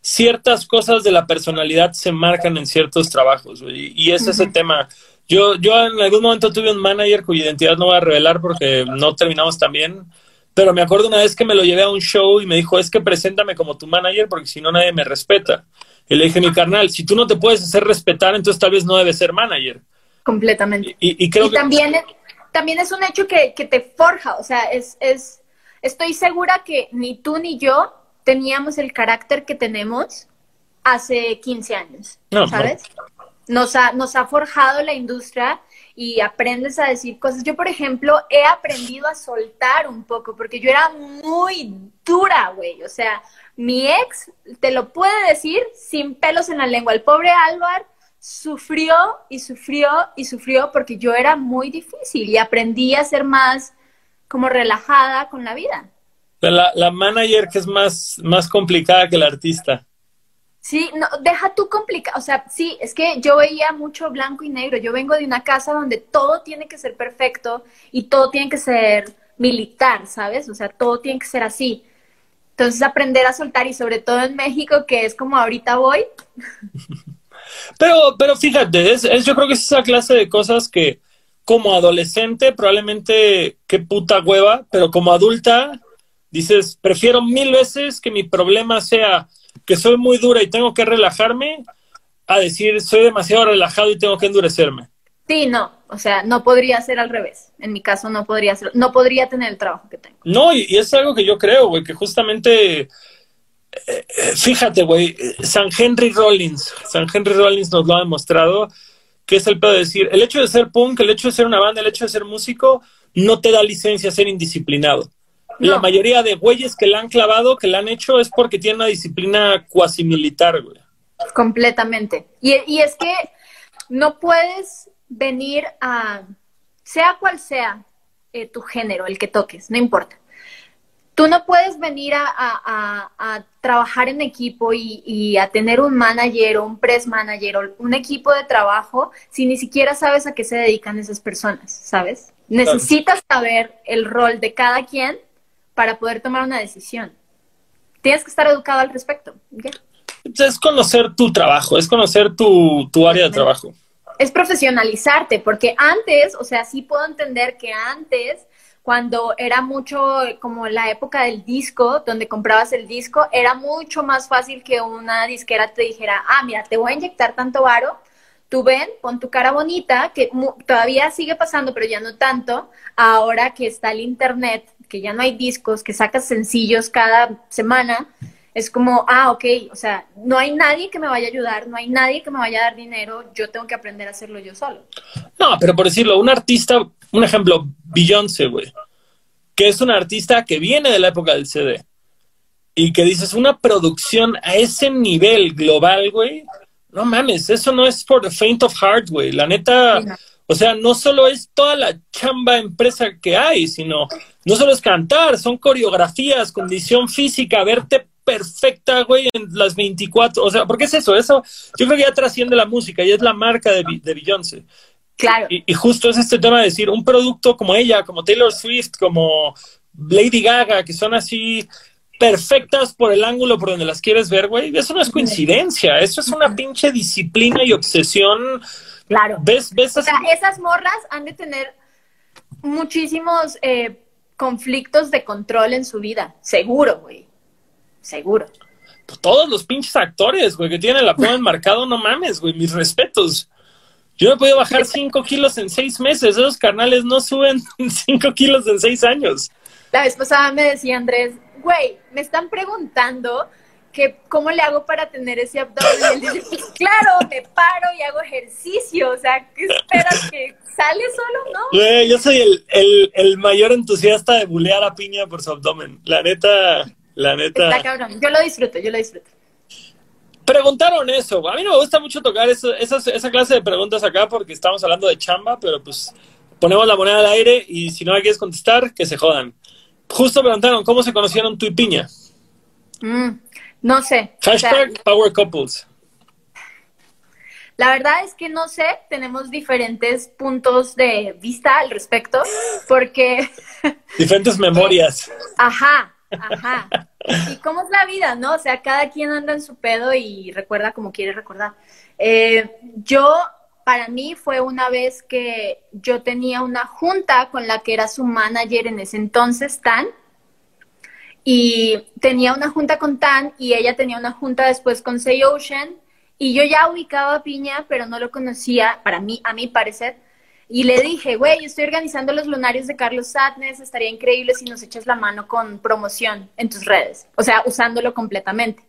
ciertas cosas de la personalidad se marcan en ciertos trabajos, y, y es uh -huh. ese tema. Yo, yo en algún momento tuve un manager cuya identidad no voy a revelar porque no terminamos tan bien, pero me acuerdo una vez que me lo llevé a un show y me dijo, es que preséntame como tu manager porque si no nadie me respeta. Y le dije, mi carnal, si tú no te puedes hacer respetar, entonces tal vez no debes ser manager. Completamente. Y, y creo y que... también, también es un hecho que, que te forja, o sea, es, es, estoy segura que ni tú ni yo teníamos el carácter que tenemos hace 15 años, No, ¿sabes? Nos, ha, nos ha forjado la industria y aprendes a decir cosas. Yo, por ejemplo, he aprendido a soltar un poco porque yo era muy dura, güey. O sea, mi ex te lo puede decir sin pelos en la lengua. El pobre Álvaro sufrió y sufrió y sufrió porque yo era muy difícil y aprendí a ser más como relajada con la vida. La, la manager que es más, más complicada que el artista. Sí, no, deja tú complicado, o sea, sí, es que yo veía mucho blanco y negro, yo vengo de una casa donde todo tiene que ser perfecto y todo tiene que ser militar, ¿sabes? O sea, todo tiene que ser así. Entonces aprender a soltar y sobre todo en México, que es como ahorita voy. Pero, pero fíjate, es, es, yo creo que es esa clase de cosas que como adolescente probablemente qué puta hueva, pero como adulta dices, prefiero mil veces que mi problema sea que soy muy dura y tengo que relajarme, a decir soy demasiado relajado y tengo que endurecerme. Sí, no, o sea, no podría ser al revés. En mi caso no podría ser, no podría tener el trabajo que tengo. No, y, y es algo que yo creo, güey, que justamente, eh, fíjate, güey, San Henry Rollins, San Henry Rollins nos lo ha demostrado, que es el pedo de decir, el hecho de ser punk, el hecho de ser una banda, el hecho de ser músico, no te da licencia a ser indisciplinado. No. La mayoría de güeyes que la han clavado, que la han hecho, es porque tienen una disciplina cuasi militar, güey. Completamente. Y, y, es que no puedes venir a, sea cual sea eh, tu género, el que toques, no importa. Tú no puedes venir a, a, a trabajar en equipo y, y, a tener un manager o un press manager o un equipo de trabajo si ni siquiera sabes a qué se dedican esas personas, ¿sabes? Necesitas saber el rol de cada quien para poder tomar una decisión. Tienes que estar educado al respecto. ¿ya? Es conocer tu trabajo, es conocer tu, tu área de trabajo. Es profesionalizarte, porque antes, o sea, sí puedo entender que antes, cuando era mucho como la época del disco, donde comprabas el disco, era mucho más fácil que una disquera te dijera, ah, mira, te voy a inyectar tanto varo, tú ven, pon tu cara bonita, que todavía sigue pasando, pero ya no tanto, ahora que está el internet, que ya no hay discos, que sacas sencillos cada semana, es como, ah, ok, o sea, no hay nadie que me vaya a ayudar, no hay nadie que me vaya a dar dinero, yo tengo que aprender a hacerlo yo solo. No, pero por decirlo, un artista, un ejemplo, Beyoncé, güey, que es un artista que viene de la época del CD y que dices, una producción a ese nivel global, güey, no mames, eso no es for the faint of heart, güey, la neta... Sí, o sea, no solo es toda la chamba empresa que hay, sino no solo es cantar, son coreografías, condición física, verte perfecta, güey, en las 24. O sea, ¿por qué es eso? Eso yo creo que ya trasciende la música y es la marca de, de Beyoncé. Claro. Y, y, justo es este tema de decir, un producto como ella, como Taylor Swift, como Lady Gaga, que son así perfectas por el ángulo por donde las quieres ver, güey, eso no es coincidencia, eso es una pinche disciplina y obsesión Claro. ¿Ves, ves O sea, esas morras han de tener muchísimos eh, conflictos de control en su vida. Seguro, güey. Seguro. todos los pinches actores, güey, que tienen el abdomen marcado, no mames, güey, mis respetos. Yo he podido bajar 5 kilos en 6 meses. Esos carnales no suben 5 kilos en 6 años. La vez pasada me decía Andrés, güey, me están preguntando que cómo le hago para tener ese abdomen. Y él dice, pues claro, me paro y hago ejercicio. O sea, ¿qué esperas que sale solo, no? Güey, yo soy el, el, el mayor entusiasta de bulear a Piña por su abdomen. La neta, la neta. Está cabrón. Yo lo disfruto, yo lo disfruto. Preguntaron eso. A mí no me gusta mucho tocar eso, esas- esa clase de preguntas acá porque estamos hablando de chamba, pero pues ponemos la moneda al aire y si no la quieres contestar, que se jodan. Justo preguntaron cómo se conocieron tú y Piña. Mm, no sé. O sea, Hashtag Power Couples. La verdad es que no sé, tenemos diferentes puntos de vista al respecto, porque, Diferentes memorias. ajá, ajá. ¿Y cómo es la vida, no? O sea, cada quien anda en su pedo y recuerda como quiere recordar. Eh, yo, para mí, fue una vez que yo tenía una junta con la que era su manager en ese entonces, Tan, y tenía una junta con Tan y ella tenía una junta después con Say Ocean y yo ya ubicaba a Piña, pero no lo conocía, para mí, a mi parecer. Y le dije, güey, estoy organizando los lunarios de Carlos Sadness, estaría increíble si nos echas la mano con promoción en tus redes, o sea, usándolo completamente.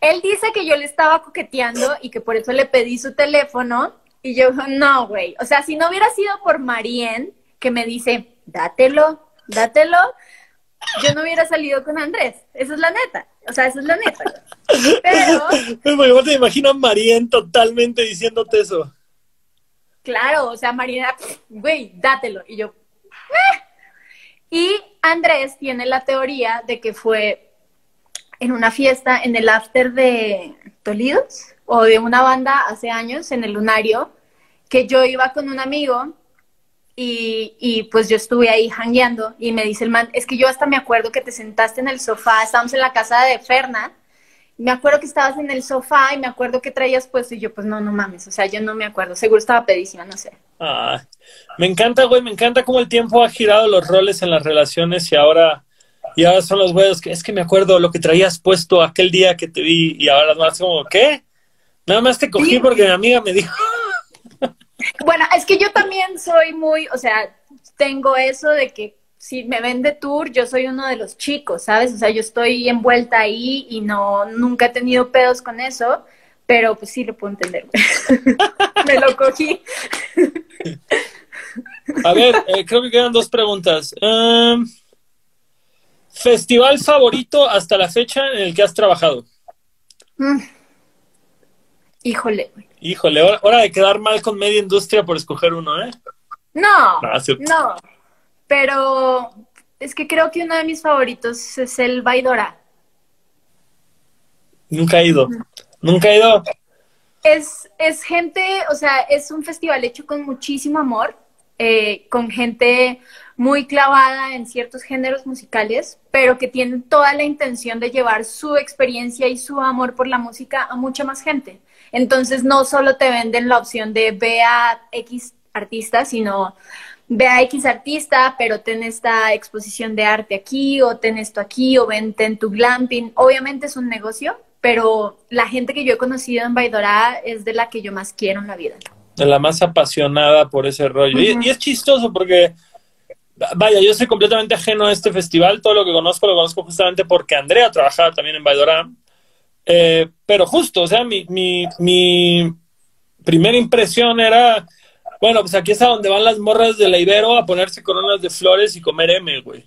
Él dice que yo le estaba coqueteando y que por eso le pedí su teléfono y yo, no, güey, o sea, si no hubiera sido por Marien, que me dice, dátelo, dátelo, yo no hubiera salido con Andrés, esa es la neta, o sea, esa es la neta. Pero... Te imagino a Marien totalmente diciéndote eso. Claro, o sea, Marina, güey, dátelo. Y yo, "Eh". Y Andrés tiene la teoría de que fue en una fiesta en el after de Tolidos o de una banda hace años en el Lunario, que yo iba con un amigo y, y pues yo estuve ahí hangueando y me dice el man, es que yo hasta me acuerdo que te sentaste en el sofá, estábamos en la casa de Ferna, me acuerdo que estabas en el sofá y me acuerdo que traías puesto y yo pues no, no mames, o sea, yo no me acuerdo, seguro estaba pedísima, no sé. Ah, me encanta, güey, me encanta cómo el tiempo ha girado los roles en las relaciones y ahora, y ahora son los güeyes que es que me acuerdo lo que traías puesto aquel día que te vi y ahora más como, ¿qué? Nada más te cogí Sí. porque mi amiga me dijo. Bueno, es que yo también soy muy, o sea, tengo eso de que si me ven de tour, yo soy uno de los chicos, ¿sabes? O sea, yo estoy envuelta ahí y no, nunca he tenido pedos con eso, pero pues sí lo puedo entender. güey. me lo cogí. A ver, eh, creo que quedan dos preguntas. Em, Festival favorito hasta la fecha en el que has trabajado. Mm. Híjole, güey. Híjole, hora, hora de quedar mal con media industria por escoger uno, ¿eh? No, no, pero es que creo que uno de mis favoritos es el Baidora. Nunca he ido. Nunca he ido. Es, es gente, o sea, es un festival hecho con muchísimo amor, eh, con gente muy clavada en ciertos géneros musicales, pero que tienen toda la intención de llevar su experiencia y su amor por la música a mucha más gente. Entonces no solo te venden la opción de ve a X artista, sino ve a X artista, pero ten esta exposición de arte aquí, o ten esto aquí, o vente en tu glamping. Obviamente es un negocio, pero la gente que yo he conocido en Baidora es de la que yo más quiero en la vida. de la más apasionada por ese rollo. Y, es chistoso porque, vaya, yo soy completamente ajeno a este festival. Todo lo que conozco lo conozco justamente porque Andrea trabajaba también en Baidora. Eh, pero justo, o sea, mi, mi, mi primera impresión era, bueno, pues aquí es a donde van las morras de la Ibero a ponerse coronas de flores y comer M, güey.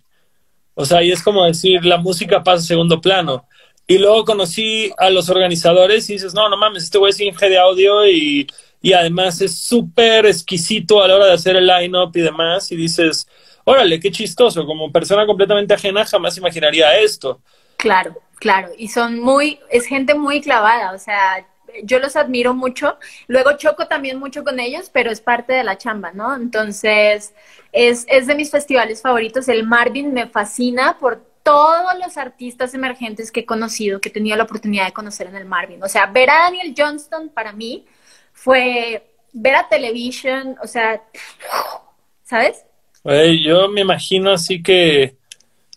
O sea, y es como decir, la música pasa a segundo plano. Y luego conocí a los organizadores y dices, no, no mames, este güey es Inge de audio y, y además es súper exquisito a la hora de hacer el line-up y demás. Y dices, órale, qué chistoso. Como persona completamente ajena jamás imaginaría esto. Claro, claro. Y son muy, es gente muy clavada, o sea, yo los admiro mucho. Luego choco también mucho con ellos, pero es parte de la chamba, ¿no? Entonces, es, es de mis festivales favoritos. El Marvin me fascina por todos los artistas emergentes que he conocido, que he tenido la oportunidad de conocer en el Marvin. O sea, ver a Daniel Johnston para mí fue ver a televisión, o sea, ¿sabes? Yo me imagino así que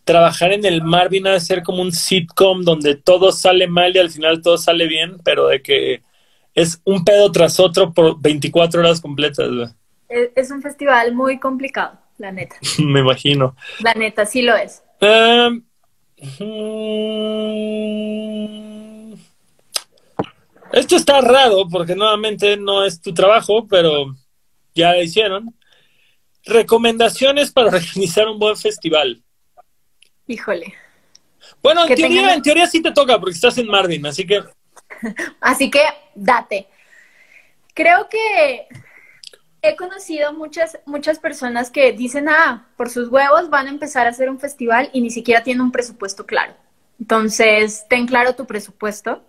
trabajar en el Marvin ha de ser como un sitcom donde todo sale mal y al final todo sale bien, pero de que es un pedo tras otro por 24 horas completas. Es, un festival muy complicado, la neta. me imagino. La neta, sí lo es. Em, esto está raro porque nuevamente no es tu trabajo, pero ya lo hicieron. Recomendaciones para organizar un buen festival. Híjole. Bueno, en teoría, en teoría sí te toca porque estás en Marvin, así que. así que date. Creo que he conocido muchas, muchas personas que dicen, ah, por sus huevos van a empezar a hacer un festival y ni siquiera tienen un presupuesto claro. Entonces, ten claro tu presupuesto.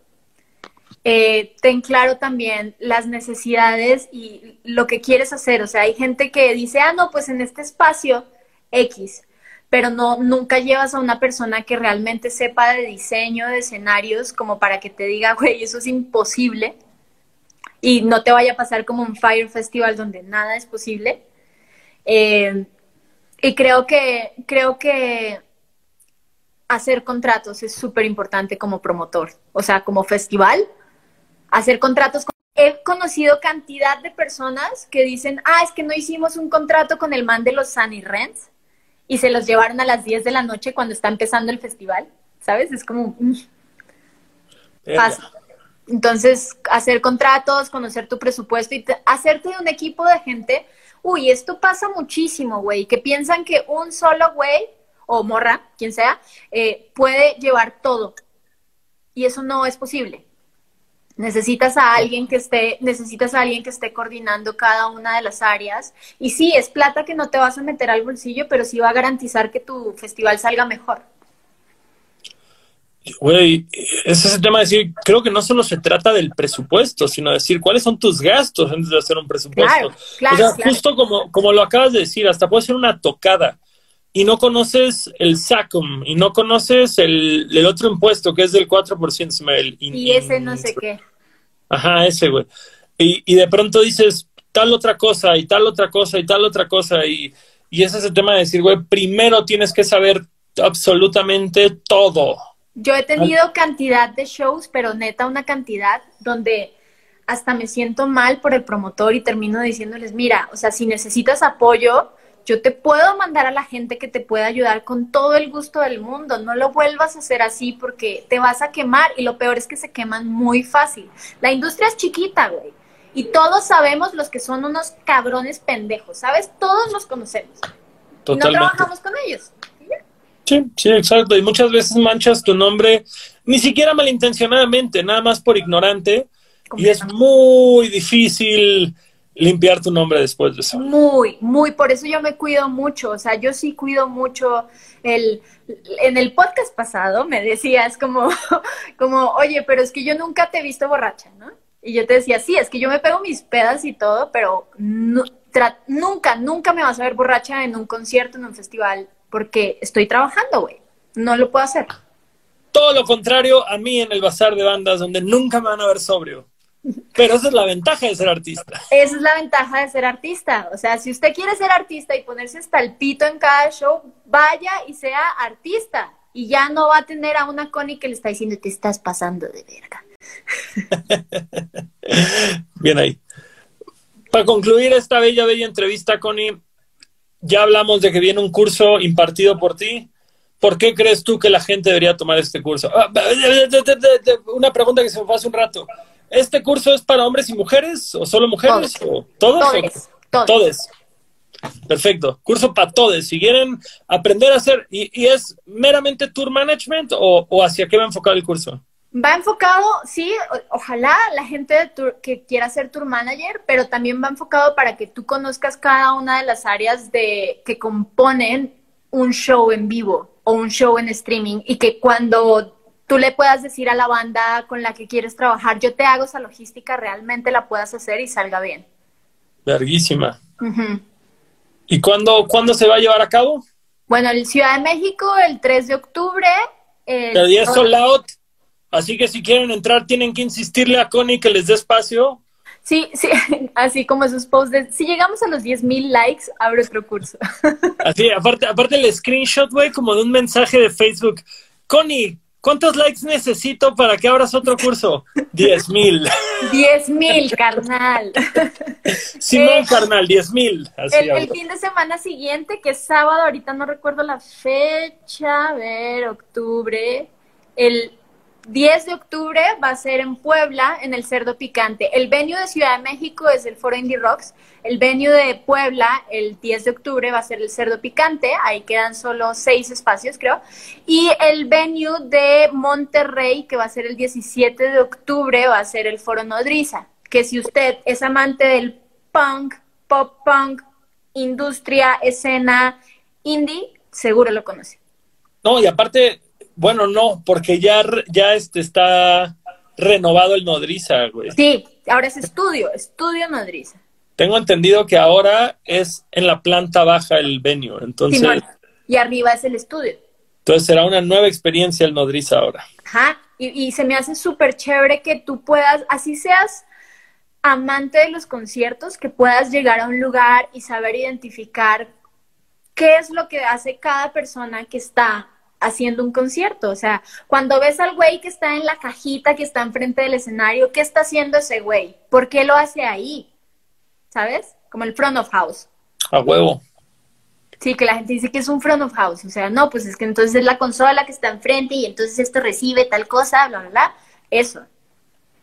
Eh, ten claro también las necesidades y lo que quieres hacer. O sea, hay gente que dice, ah, no, pues en este espacio X, pero no, nunca llevas a una persona que realmente sepa de diseño de escenarios como para que te diga, güey, eso es imposible y no te vaya a pasar como un Fire Festival donde nada es posible. Eh, y creo que, creo que hacer contratos es súper importante como promotor, o sea, como festival hacer contratos. He conocido cantidad de personas que dicen, ah, es que no hicimos un contrato con el man de los Sunny Rents y se los llevaron a las 10 de la noche cuando está empezando el festival, ¿sabes? Es como... Mm, Entonces, hacer contratos, conocer tu presupuesto y hacerte de un equipo de gente. Uy, esto pasa muchísimo, güey, que piensan que un solo güey o morra, quien sea, eh, puede llevar todo. Y eso no es posible. Necesitas a alguien que esté, necesitas a alguien que esté coordinando cada una de las áreas. Y sí, es plata que no te vas a meter al bolsillo, pero sí va a garantizar que tu festival salga mejor. Güey, ese es el tema de decir, creo que no solo se trata del presupuesto, sino decir cuáles son tus gastos antes de hacer un presupuesto. o sea, justo como, como lo acabas de decir, hasta puede ser una tocada y no conoces el SACOM y no conoces el, el otro impuesto que es del 4%. y ese no sé qué. Ajá, ese, güey. Y, y de pronto dices tal otra cosa y tal otra cosa y tal otra cosa y, y ese es el tema de decir, güey, primero tienes que saber absolutamente todo. Yo he tenido cantidad de shows, pero neta una cantidad donde hasta me siento mal por el promotor y termino diciéndoles, mira, o sea, si necesitas apoyo, yo te puedo mandar a la gente que te pueda ayudar con todo el gusto del mundo. No lo vuelvas a hacer así porque te vas a quemar y lo peor es que se queman muy fácil. La industria es chiquita, güey. Y todos sabemos los que son unos cabrones pendejos, ¿sabes? Todos los conocemos. Totalmente. no trabajamos con ellos. Sí, sí, exacto. Y muchas veces manchas tu nombre, ni siquiera malintencionadamente, nada más por ignorante. Y es muy difícil limpiar tu nombre después de eso. Muy, muy, por eso yo me cuido mucho, o sea, yo sí cuido mucho el, en el podcast pasado me decías como, como, oye, pero es que yo nunca te he visto borracha, ¿no? Y yo te decía, sí, es que yo me pego mis pedas y todo, pero nunca, nunca me vas a ver borracha en un concierto, en un festival, porque estoy trabajando, güey. No lo puedo hacer. Todo lo contrario a mí en el bazar de bandas, donde nunca me van a ver sobrio. Pero esa es la ventaja de ser artista. Esa es la ventaja de ser artista. O sea, si usted quiere ser artista y ponerse hasta el pito en cada show, vaya y sea artista. Y ya no va a tener a una Connie que le está diciendo, te estás pasando de verga. Bien ahí. Para concluir esta bella, bella entrevista, Connie, ya hablamos de que viene un curso impartido por ti. ¿Por qué crees tú que la gente debería tomar este curso? Ah, una pregunta que se me fue hace un rato. ¿Este curso es para hombres y mujeres o solo mujeres? Todos. ¿Todos? Todos. Perfecto. Curso para todos. Si quieren aprender a hacer, ¿y, es meramente tour management o, hacia qué va enfocado el curso? Va enfocado, sí, ojalá la gente que quiera ser tour manager, pero también va enfocado para que tú conozcas cada una de las áreas de que componen un show en vivo o un show en streaming y que cuando tú le puedas decir a la banda con la que quieres trabajar, yo te hago esa logística, realmente la puedas hacer y salga bien. Larguísima. ¿Y cuándo, cuándo se va a llevar a cabo? Bueno, en Ciudad de México el 3 de octubre. El día es sold out, así que si quieren entrar tienen que insistirle a Connie que les dé espacio. Sí, sí, así como esos posts de, si llegamos a los 10 mil likes, abro otro curso. Así, aparte, aparte el screenshot, güey, como de un mensaje de Facebook. Connie, ¿cuántos likes necesito para que abras otro curso? 10 mil. 10 mil, carnal. Simón, carnal, 10 mil. El, el fin de semana siguiente, que es sábado, ahorita no recuerdo la fecha, a ver, octubre, el 10 de octubre va a ser en Puebla, en el Cerdo Picante. El venue de Ciudad de México es el Foro Indie Rocks. El venue de Puebla, el 10 de octubre, va a ser el Cerdo Picante. Ahí quedan solo seis espacios, creo. Y el venue de Monterrey, que va a ser el 17 de octubre, va a ser el Foro Nodriza. Que si usted es amante del punk, pop punk, industria, escena, indie, seguro lo conoce. No, y aparte, bueno, no, porque ya, ya este está renovado el Nodriza, güey. Sí, ahora es estudio, estudio Nodriza. Tengo entendido que ahora es en la planta baja el venue, entonces... y arriba es el estudio. Entonces será una nueva experiencia el Nodriza ahora. Ajá, y, y se me hace súper chévere que tú puedas, así seas amante de los conciertos, que puedas llegar a un lugar y saber identificar qué es lo que hace cada persona que está haciendo un concierto. O sea, cuando ves al güey que está en la cajita, que está enfrente del escenario, ¿qué está haciendo ese güey? ¿Por qué lo hace ahí? ¿Sabes? Como el front of house. A huevo. Sí, que la gente dice que es un front of house. O sea, no, pues es que entonces es la consola que está enfrente y entonces esto recibe tal cosa, bla, bla, bla. Eso.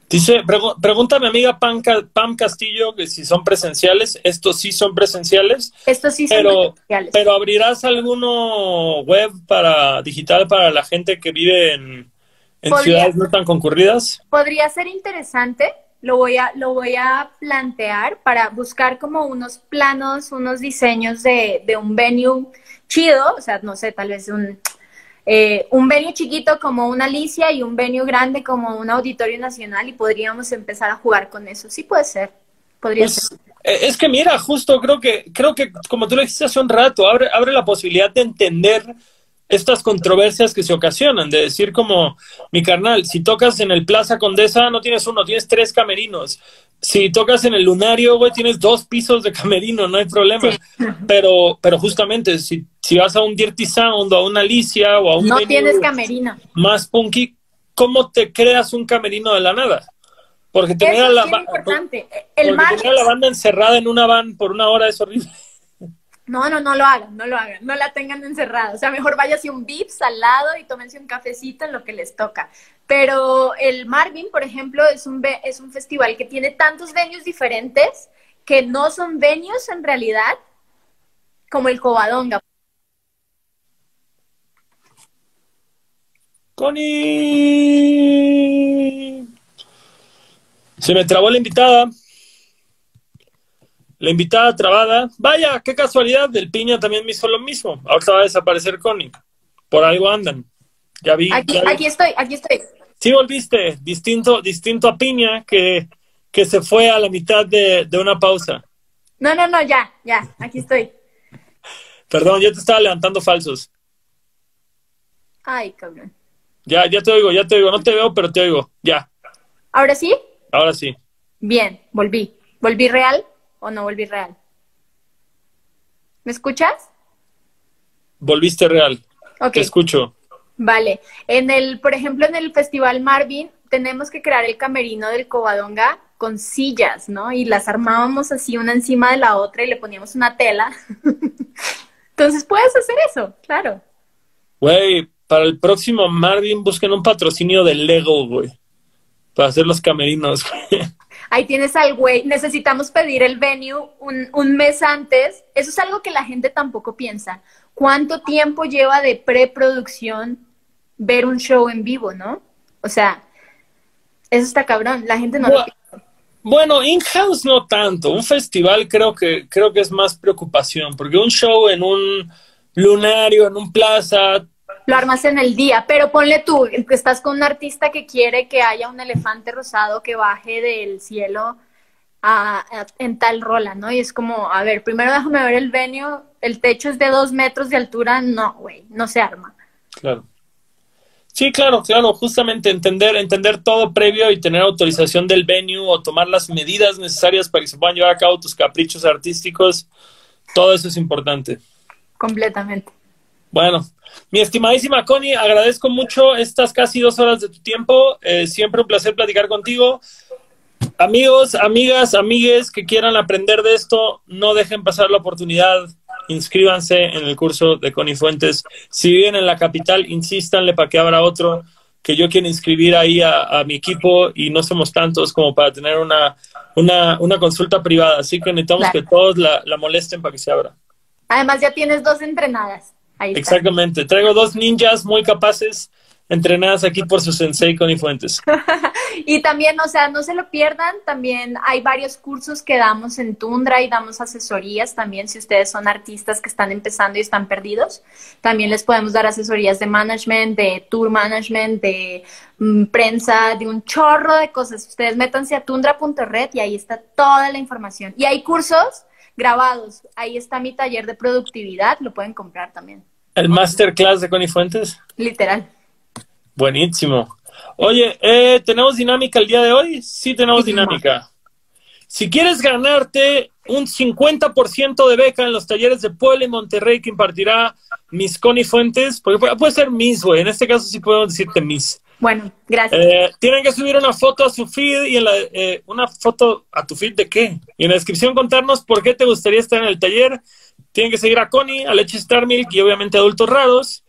Dice, pregunta mi amiga Pam, Pam, Castillo que si son presenciales. Estos sí son presenciales. Estos sí son pero, presenciales. Pero abrirás alguno web para digital para la gente que vive en, en ciudades no tan concurridas. Podría ser interesante. Lo voy a lo voy a plantear para buscar como unos planos, unos diseños de, de un venue chido, o sea, no sé, tal vez un eh, un venue chiquito como una Alicia y un venue grande como un Auditorio Nacional y podríamos empezar a jugar con eso. Sí puede ser, podría Pues, ser. eh, es que mira, justo creo que, creo que, como tú lo dijiste hace un rato, abre, abre la posibilidad de entender estas controversias que se ocasionan, de decir como, mi carnal, si tocas en el Plaza Condesa no tienes uno, tienes tres camerinos. Si tocas en el Lunario, güey, tienes dos pisos de camerino, no hay problema. Pero, pero justamente, si, si vas a un Dirty Sound o a una Alicia o a un No tienes camerino. más punky, ¿cómo te creas un camerino de la nada? Porque tener, a la, porque tener a la banda encerrada en una van por una hora es horrible. No, no, no lo hagan, no lo hagan, no la tengan encerrada. O sea, mejor váyase un Vips al lado y tómense un cafecito en lo que les toca. Pero el Marvin, por ejemplo, es un, es un festival que tiene tantos venues diferentes que no son venues en realidad como el Covadonga. Connie. Se me trabó la invitada. La invitada trabada. Vaya, qué casualidad. Del Piña también me hizo lo mismo. Ahorita va a desaparecer Connie. Por algo andan. Ya vi. Aquí, ya vi. aquí estoy, aquí estoy. Sí volviste. Distinto, distinto a Piña que, que se fue a la mitad de, de una pausa. No, no, no, ya, ya, aquí estoy. Perdón, yo te estaba levantando falsos. Ay, cabrón. Ya, ya te oigo, ya te oigo. No te veo, pero te oigo. Ya. ¿Ahora sí? Ahora sí. Bien, volví. ¿Volví real o no volví real? ¿Me escuchas? Volviste real. Ok. Te escucho. Vale. En el, por ejemplo, en el Festival Marvin, tenemos que crear el camerino del Covadonga con sillas, ¿no? Y las armábamos así una encima de la otra y le poníamos una tela. Entonces puedes hacer eso, claro. Güey, para el próximo Marvin busquen un patrocinio de Lego, güey. Para hacer los camerinos, güey. Ahí tienes al güey. Necesitamos pedir el venue un, un mes antes. Eso es algo que la gente tampoco piensa. ¿Cuánto tiempo lleva de preproducción ver un show en vivo, no? O sea, eso está cabrón. La gente no lo Bu- piensa. Bueno, in-house no tanto. Un festival creo que, creo que es más preocupación. Porque un show en un lunario, en un plaza, Lo armas en el día, pero ponle tú, que estás con un artista que quiere que haya un elefante rosado que baje del cielo a- a- en tal rola, ¿no? Y es como, a ver, primero déjame ver el venue, el techo es de dos metros de altura, no, güey, no se arma. claro. Sí, claro, claro, justamente entender, entender todo previo y tener autorización del venue o tomar las medidas necesarias para que se puedan llevar a cabo tus caprichos artísticos, todo eso es importante. Completamente. Bueno, mi estimadísima Connie, agradezco mucho estas casi dos horas de tu tiempo. Eh, siempre un placer platicar contigo. Amigos, amigas, amigues que quieran aprender de esto, no dejen pasar la oportunidad inscríbanse en el curso de Connie Fuentes. Si viven en la capital, insístanle para que abra otro, que yo quiero inscribir ahí a, mi equipo y no somos tantos como para tener una, una, una consulta privada. Así que necesitamos que todos la, la, molesten para que se abra. Además, ya tienes dos entrenadas. Ahí Exactamente. Traigo dos ninjas muy capaces entrenadas aquí por su sensei Connie Fuentes. y también, o sea, no se lo pierdan, también hay varios cursos que damos en Tundra y damos asesorías también si ustedes son artistas que están empezando y están perdidos. También les podemos dar asesorías de management, de tour management, de mm, prensa, de un chorro de cosas. Ustedes métanse a tundra.red y ahí está toda la información. Y hay cursos grabados. Ahí está mi taller de productividad, lo pueden comprar también. ¿El masterclass de Connie Fuentes? Literal. Buenísimo. Oye, eh, ¿tenemos dinámica el día de hoy? Sí, tenemos dinámica. Si quieres ganarte un 50% de beca en los talleres de Puebla y Monterrey que impartirá Miss Connie Fuentes, porque puede ser Miss, güey, en este caso sí podemos decirte Miss. Bueno, gracias. Eh, tienen que subir una foto a su feed y en la, eh, una foto a tu feed de qué. Y en la descripción contarnos por qué te gustaría estar en el taller. Tienen que seguir a Connie, a Leche Star Milk y obviamente a Adultos Raros.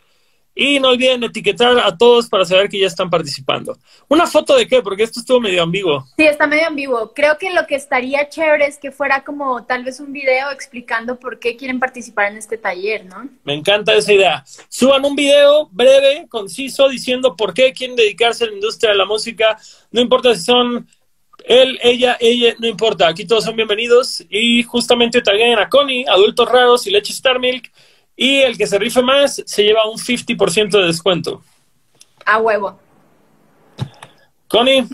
Y no olviden etiquetar a todos para saber que ya están participando. ¿Una foto de qué? Porque esto estuvo medio ambiguo. Sí, está medio ambiguo. Creo que lo que estaría chévere es que fuera como tal vez un video explicando por qué quieren participar en este taller, ¿no? Me encanta esa idea. Suban un video breve, conciso, diciendo por qué quieren dedicarse a la industria de la música. No importa si son él, ella, ella, no importa. Aquí todos son bienvenidos. Y justamente también a Connie, Adultos Raros y Leche Star Milk y el que se rife más se lleva un 50% de descuento. A huevo. Connie,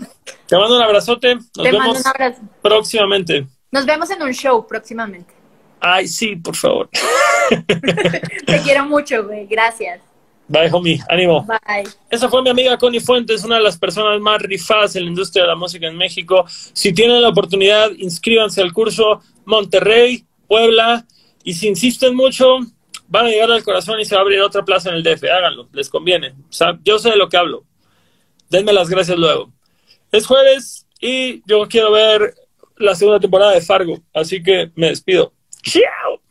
te mando un abrazote. Nos te vemos mando un abrazo. próximamente. Nos vemos en un show próximamente. Ay, sí, por favor. te quiero mucho, güey. Gracias. Bye, homie. Ánimo. Bye. Esa fue mi amiga Connie Fuentes, una de las personas más rifadas en la industria de la música en México. Si tienen la oportunidad, inscríbanse al curso Monterrey, Puebla. Y si insisten mucho, van a llegar al corazón y se va a abrir otra plaza en el DF. Háganlo, les conviene. O sea, yo sé de lo que hablo. Denme las gracias luego. Es jueves y yo quiero ver la segunda temporada de Fargo, así que me despido. ¡Chao!